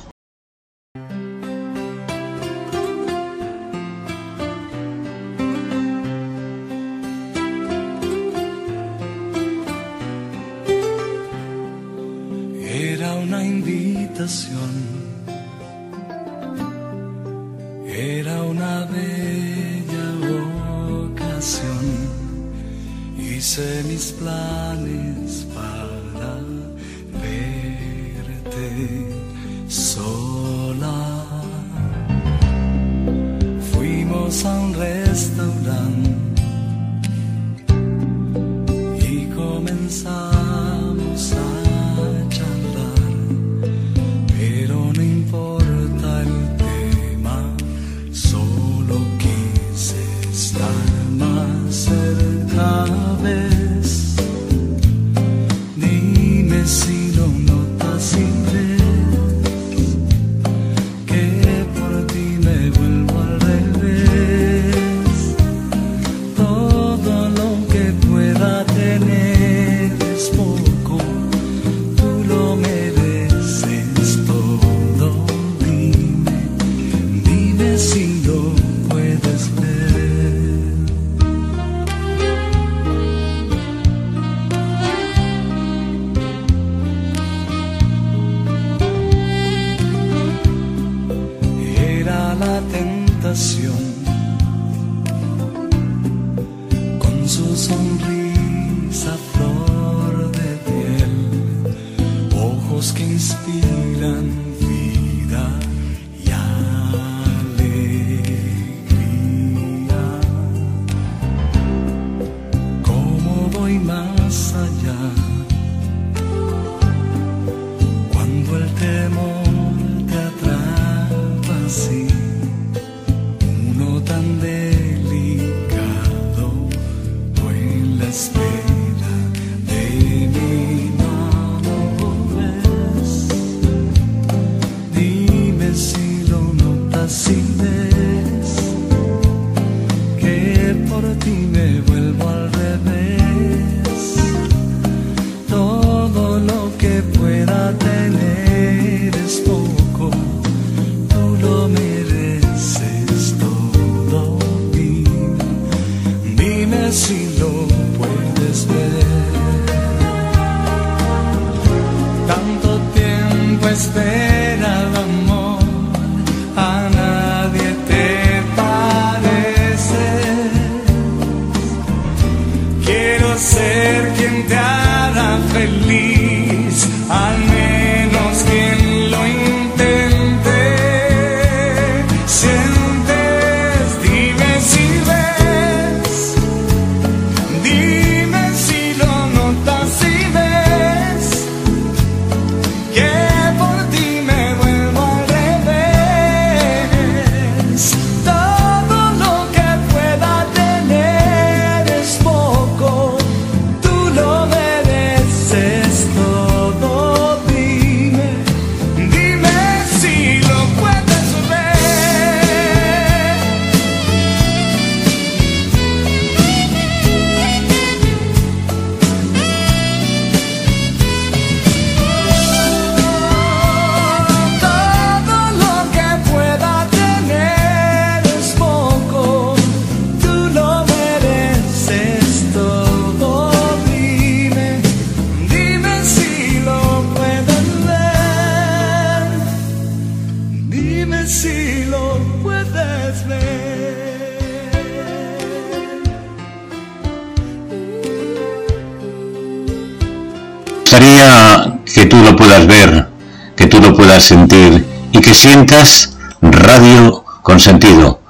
Gustaría que tú lo puedas ver, que tú lo puedas sentir y que sientas radio con sentido,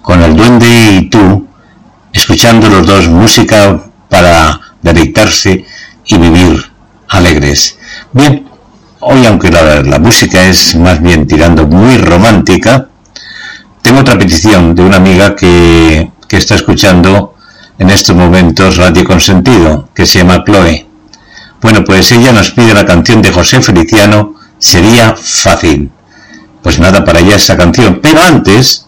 con el duende y tú, escuchando los dos música para deleitarse y vivir alegres. Bien, hoy aunque la, la música es más bien tirando muy romántica, tengo otra petición de una amiga que, que está escuchando en estos momentos Radio Consentido, que se llama Chloe. Bueno, pues ella nos pide la canción de José Feliciano, Sería Fácil. Pues nada, para ella esa canción. Pero antes,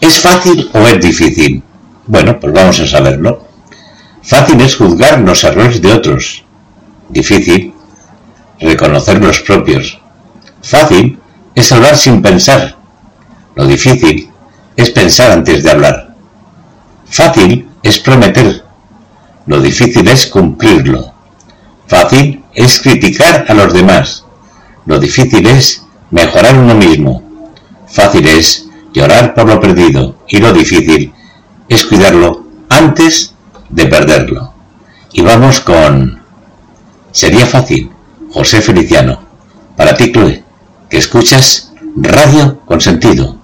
¿es fácil o es difícil? Bueno, pues vamos a saberlo. Fácil es juzgar los errores de otros. Difícil, reconocer los propios. Fácil es hablar sin pensar. Lo difícil es pensar antes de hablar. Fácil es prometer. Lo difícil es cumplirlo. Fácil es criticar a los demás. Lo difícil es mejorar uno mismo. Fácil es llorar por lo perdido y lo difícil es cuidarlo antes de perderlo. Y vamos con... Sería fácil, José Feliciano. Para ti, Chloe, que escuchas Radio con Sentido.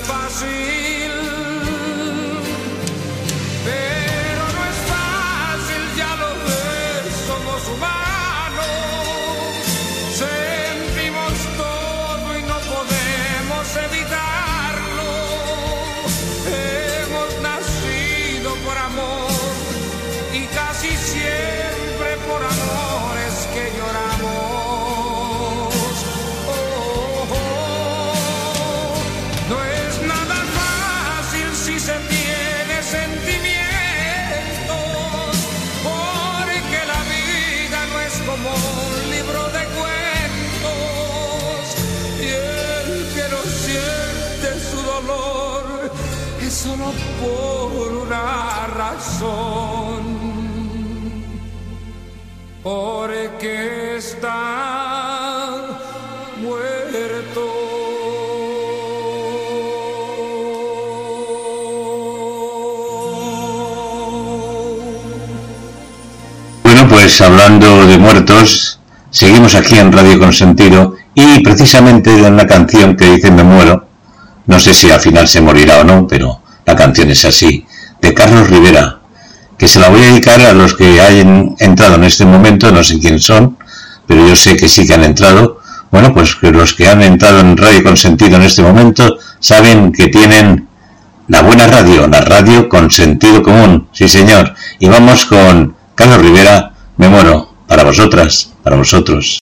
Sería porque está muerto. Bueno, pues hablando de muertos, seguimos aquí en Radio Consentido y precisamente de una canción que dice Me muero, no sé si al final se morirá o no, pero la canción es así, de Carlos Rivera, que se la voy a dedicar a los que hayan entrado en este momento, no sé quién son, pero yo sé que sí que han entrado. Bueno, pues que los que han entrado en Radio Consentido en este momento saben que tienen la buena radio, la radio con sentido común, sí señor. Y vamos con Carlos Rivera, me muero, para vosotras, para vosotros.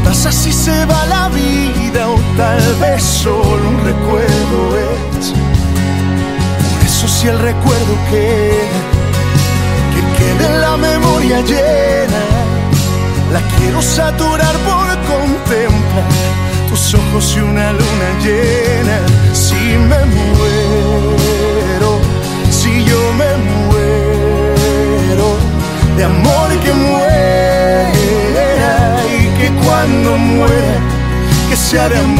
¿Qué pasa si se va la vida o tal vez solo un recuerdo es? Por eso si el recuerdo queda, que quede la memoria llena, la quiero saturar por contemplar tus ojos y una luna llena. Que sea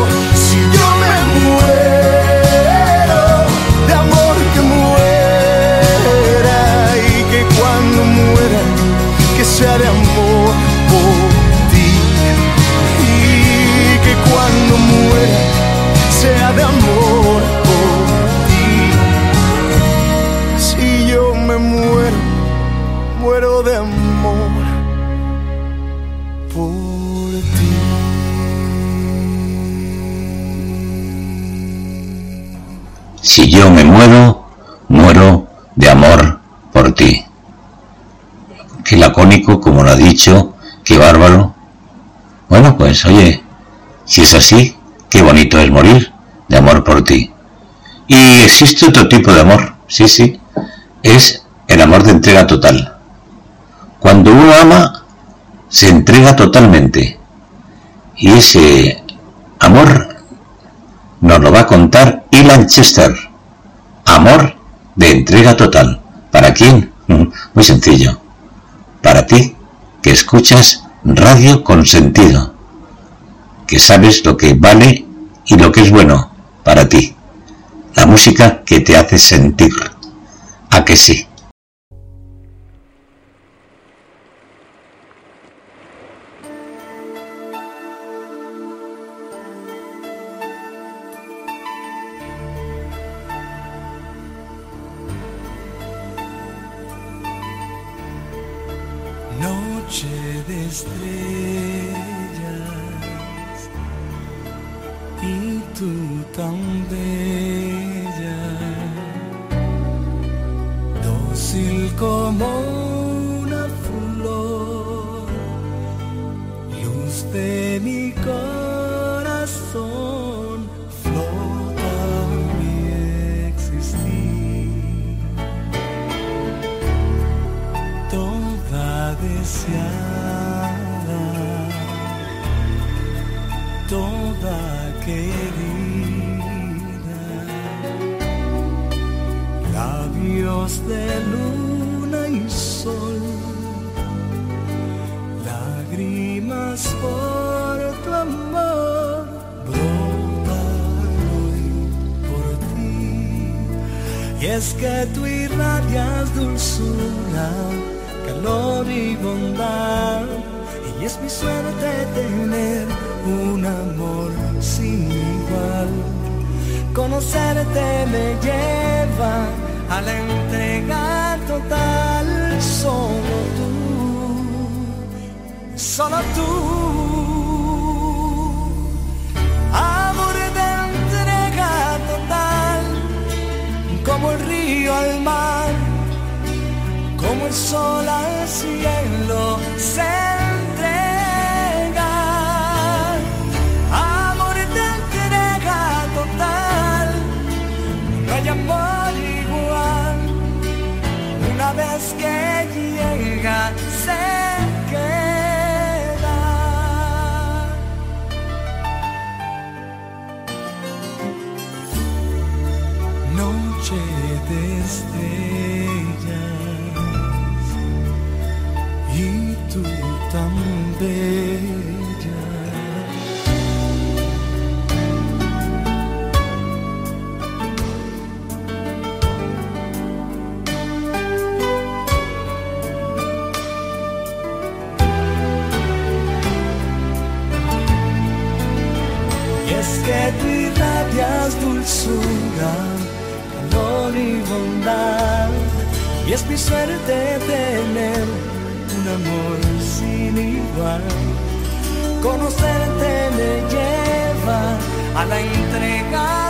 que sea de amor por ti. Y que cuando muera, sea de amor dicho, qué bárbaro. Bueno, pues oye, si es así, qué bonito es morir de amor por ti. Y existe otro tipo de amor, sí, sí, es el amor de entrega total. Cuando uno ama, se entrega totalmente. Y ese amor nos lo va a contar Ilan Chester. Amor de entrega total. ¿Para quién? Muy sencillo. Para ti, que escuchas radio con sentido. Que sabes lo que vale y lo que es bueno para ti. La música que te hace sentir. ¿A que sí? Dócil como es que tú irradias dulzura, calor y bondad. Y es mi suerte tener un amor sin igual. Conocerte me lleva a la entrega total. Solo tú, solo tú. Como el sol al cielo se Y es mi suerte tener un amor sin igual. Conocerte me lleva a la entrega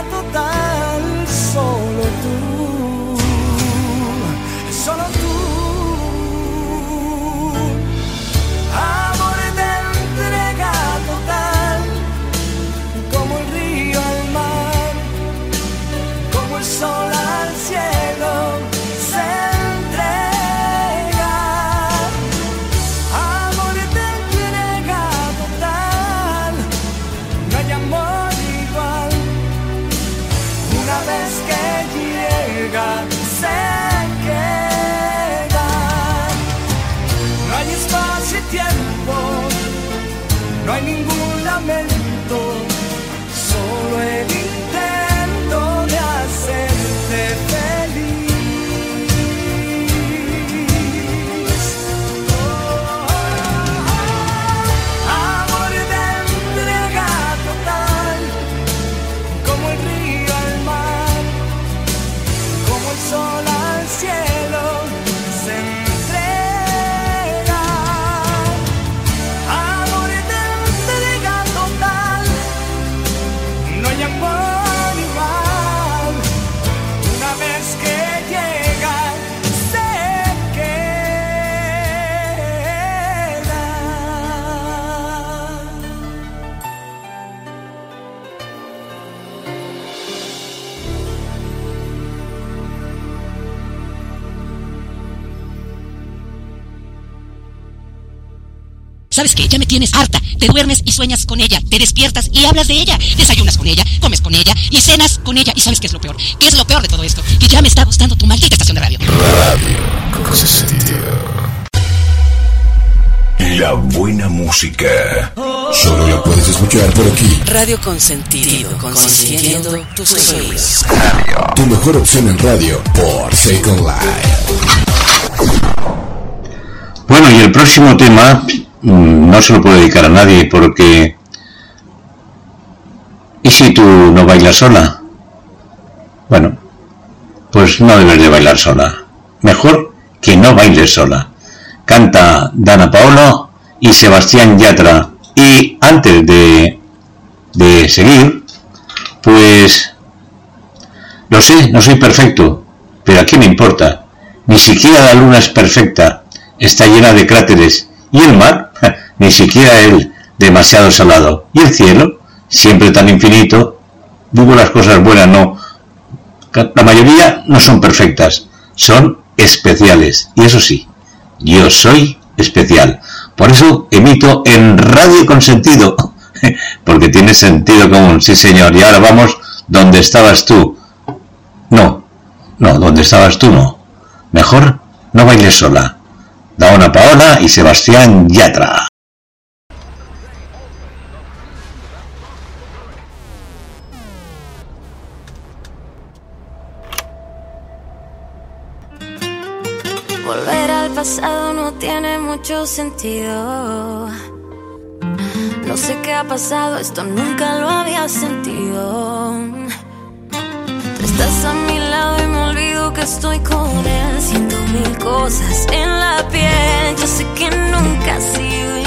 ¿Sabes qué? Ya me tienes harta. Te duermes y sueñas con ella. Te despiertas y hablas de ella. Desayunas con ella, comes con ella y cenas con ella. ¿Y sabes qué es lo peor? ¿Qué es lo peor de todo esto? Que ya me está gustando tu maldita estación de radio. La buena música. Solo la puedes escuchar por aquí. Radio Consentido, consintiendo tus oídos. Tu mejor opción en radio por Second Life. Bueno, y el próximo tema no se lo puedo dedicar a nadie porque... ¿Y si tú no bailas sola? Bueno, pues no debes de bailar sola. Mejor que no bailes sola. Canta Dana Paolo y Sebastián Yatra. Y antes de, de seguir, pues... Lo sé, no soy perfecto, pero ¿a qué me importa? Ni siquiera la luna es perfecta, está llena de cráteres. Y el mar, ni siquiera él, demasiado salado. Y el cielo, siempre tan infinito. Digo las cosas buenas, no. La mayoría no son perfectas, son especiales. Y eso sí, yo soy especial. Por eso emito en Radio Consentido, porque tiene sentido común, sí señor. Y ahora vamos donde estabas tú. No, no, donde estabas tú no. Mejor no bailes sola. Daona Paola y Sebastián Yatra. Mucho sentido. No sé qué ha pasado, esto nunca lo había sentido. Estás a mi lado y me olvido que estoy con él. Siento mil cosas en la piel. Yo sé que nunca he sido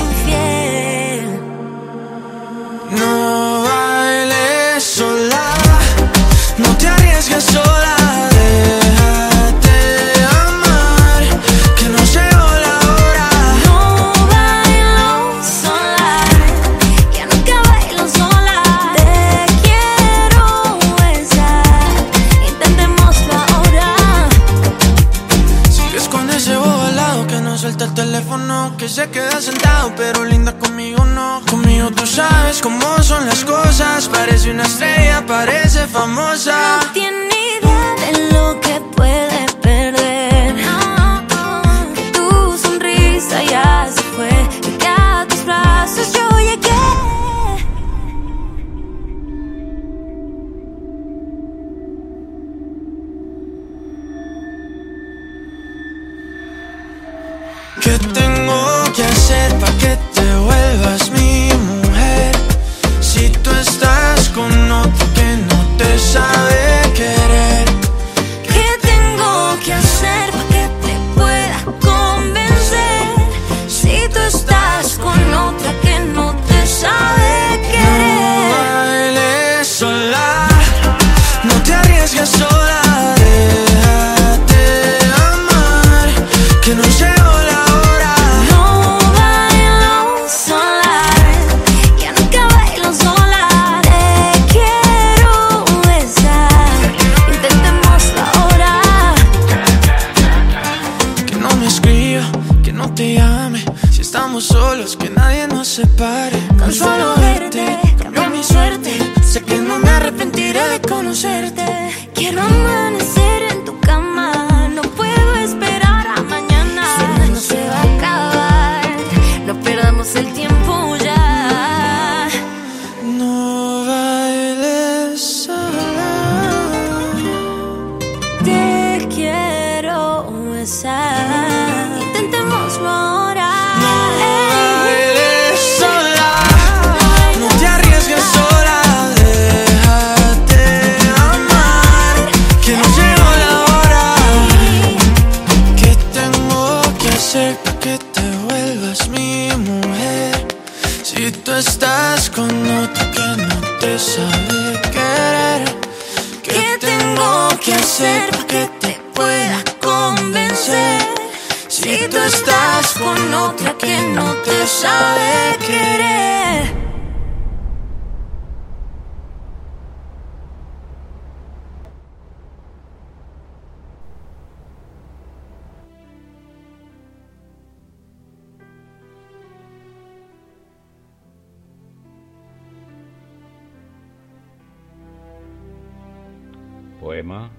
Poema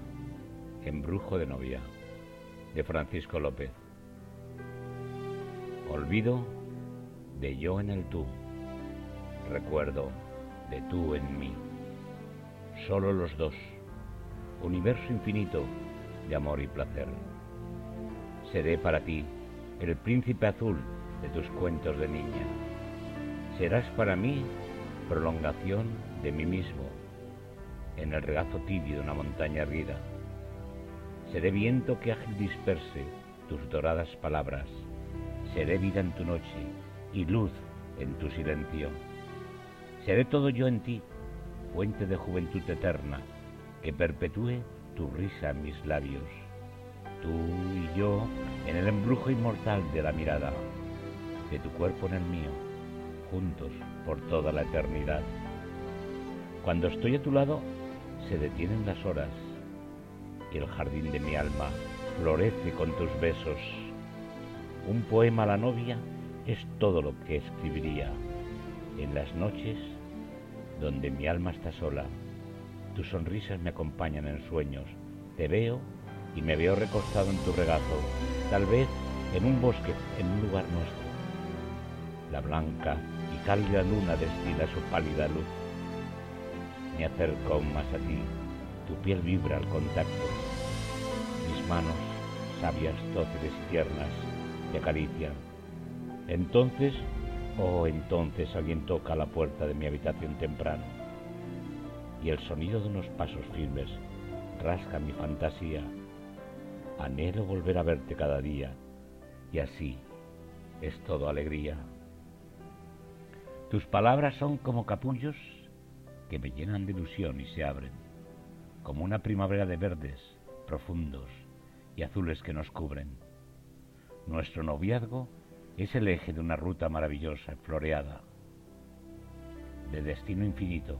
Embrujo de novia de Francisco López. Olvido de yo en el tú. Recuerdo de tú en mí. Solo los dos. Universo infinito de amor y placer. Seré para ti el príncipe azul de tus cuentos de niña. Serás para mí prolongación de mí mismo en el regazo tibio de una montaña erguida. Seré viento que ágil disperse tus doradas palabras. Seré vida en tu noche y luz en tu silencio. Seré todo yo en ti, fuente de juventud eterna, que perpetúe tu risa en mis labios. Tú y yo en el embrujo inmortal de la mirada, de tu cuerpo en el mío, juntos por toda la eternidad. Cuando estoy a tu lado, se detienen las horas y el jardín de mi alma florece con tus besos. Un poema a la novia es todo lo que escribiría en las noches donde mi alma está sola. Tus sonrisas me acompañan en sueños. Te veo y me veo recostado en tu regazo, tal vez en un bosque, en un lugar nuestro. La blanca y cálida luna destila su pálida luz. Me acerco aún más a ti, tu piel vibra al contacto. Mis manos sabias dóciles y tiernas te acarician. Entonces, oh entonces alguien toca la puerta de mi habitación temprano y el sonido de unos pasos firmes rasga mi fantasía. Anhelo volver a verte cada día y así es todo alegría. Tus palabras son como capullos que me llenan de ilusión y se abren, como una primavera de verdes profundos y azules que nos cubren. Nuestro noviazgo es el eje de una ruta maravillosa, floreada, de destino infinito,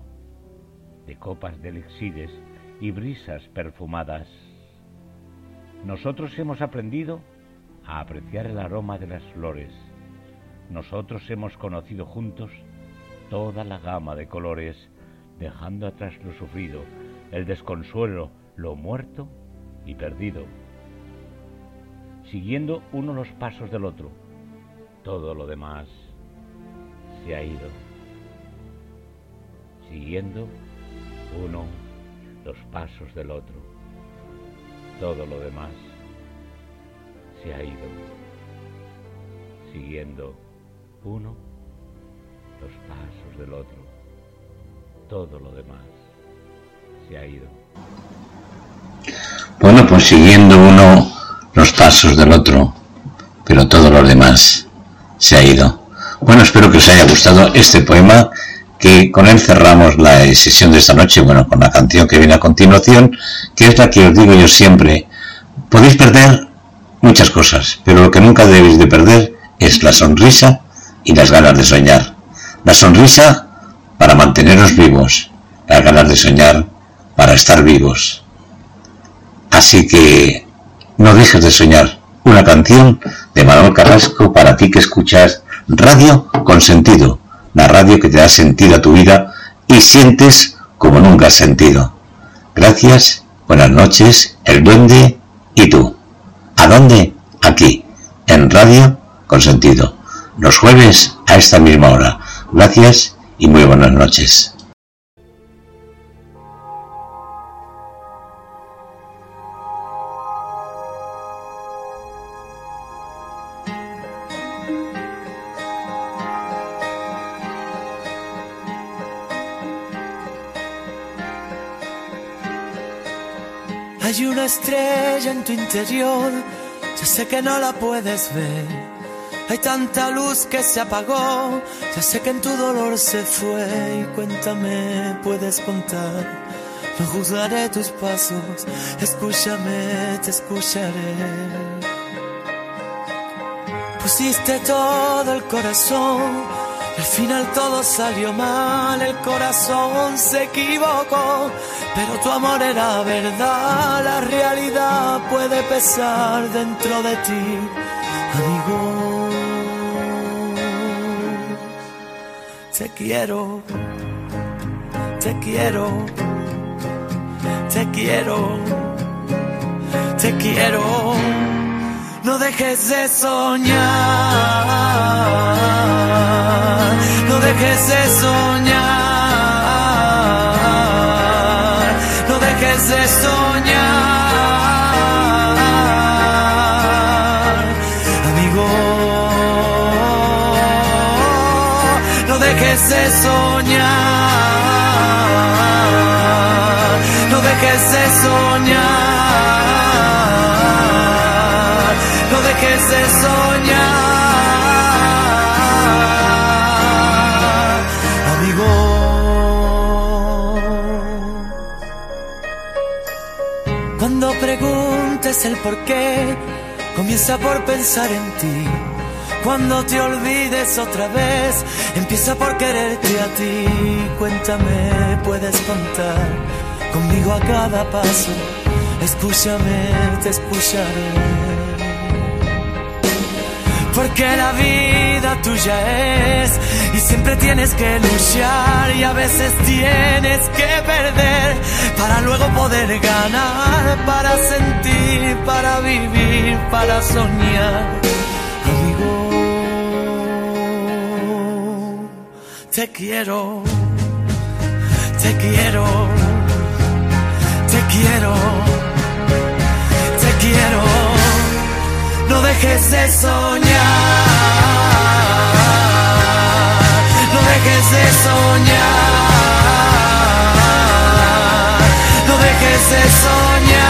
de copas de elixires y brisas perfumadas. Nosotros hemos aprendido a apreciar el aroma de las flores. Nosotros hemos conocido juntos toda la gama de colores, dejando atrás lo sufrido, el desconsuelo, lo muerto y perdido. Siguiendo uno los pasos del otro, todo lo demás se ha ido. Siguiendo uno los pasos del otro, todo lo demás se ha ido. Siguiendo uno los pasos del otro, todo lo demás se ha ido. Bueno, pues siguiendo uno los pasos del otro, pero todo lo demás se ha ido. Bueno, espero que os haya gustado este poema que con él cerramos la sesión de esta noche, bueno, con la canción que viene a continuación, que es la que os digo yo siempre. Podéis perder muchas cosas, pero lo que nunca debéis de perder es la sonrisa y las ganas de soñar. La sonrisa para manteneros vivos, las ganas de soñar para estar vivos. Así que no dejes de soñar. Una canción de Manuel Carrasco para ti que escuchas Radio con Sentido la radio que te da sentido a tu vida y sientes como nunca has sentido. Gracias, buenas noches, el duende y tú. ¿A dónde? Aquí, en Radio con Sentido. Los jueves a esta misma hora. Gracias y muy buenas noches. Hay una estrella en tu interior, ya sé que no la puedes ver. Hay tanta luz que se apagó, ya sé que en tu dolor se fue. Y cuéntame, puedes contar. No juzgaré tus pasos, escúchame, te escucharé. Pusiste todo el corazón al final todo salió mal, el corazón se equivocó, pero tu amor era verdad, la realidad puede pesar dentro de ti, amigo. Te quiero, te quiero, te quiero, te quiero. No dejes de soñar no dejes de soñar, no dejes de soñar, dejes de soñar, no dejes de soñar, no dejes de soñar. preguntes el por qué, comienza por pensar en ti. Cuando te olvides otra vez, empieza por quererte a ti. Cuéntame, puedes contar conmigo a cada paso. Escúchame, te escucharé porque la vida tuya es y siempre tienes que luchar y a veces tienes que perder para luego poder ganar, para sentir, para vivir, para soñar. Te quiero, te quiero, te quiero, te quiero. no dejes de soñar, no dejes de soñar, no dejes de soñar,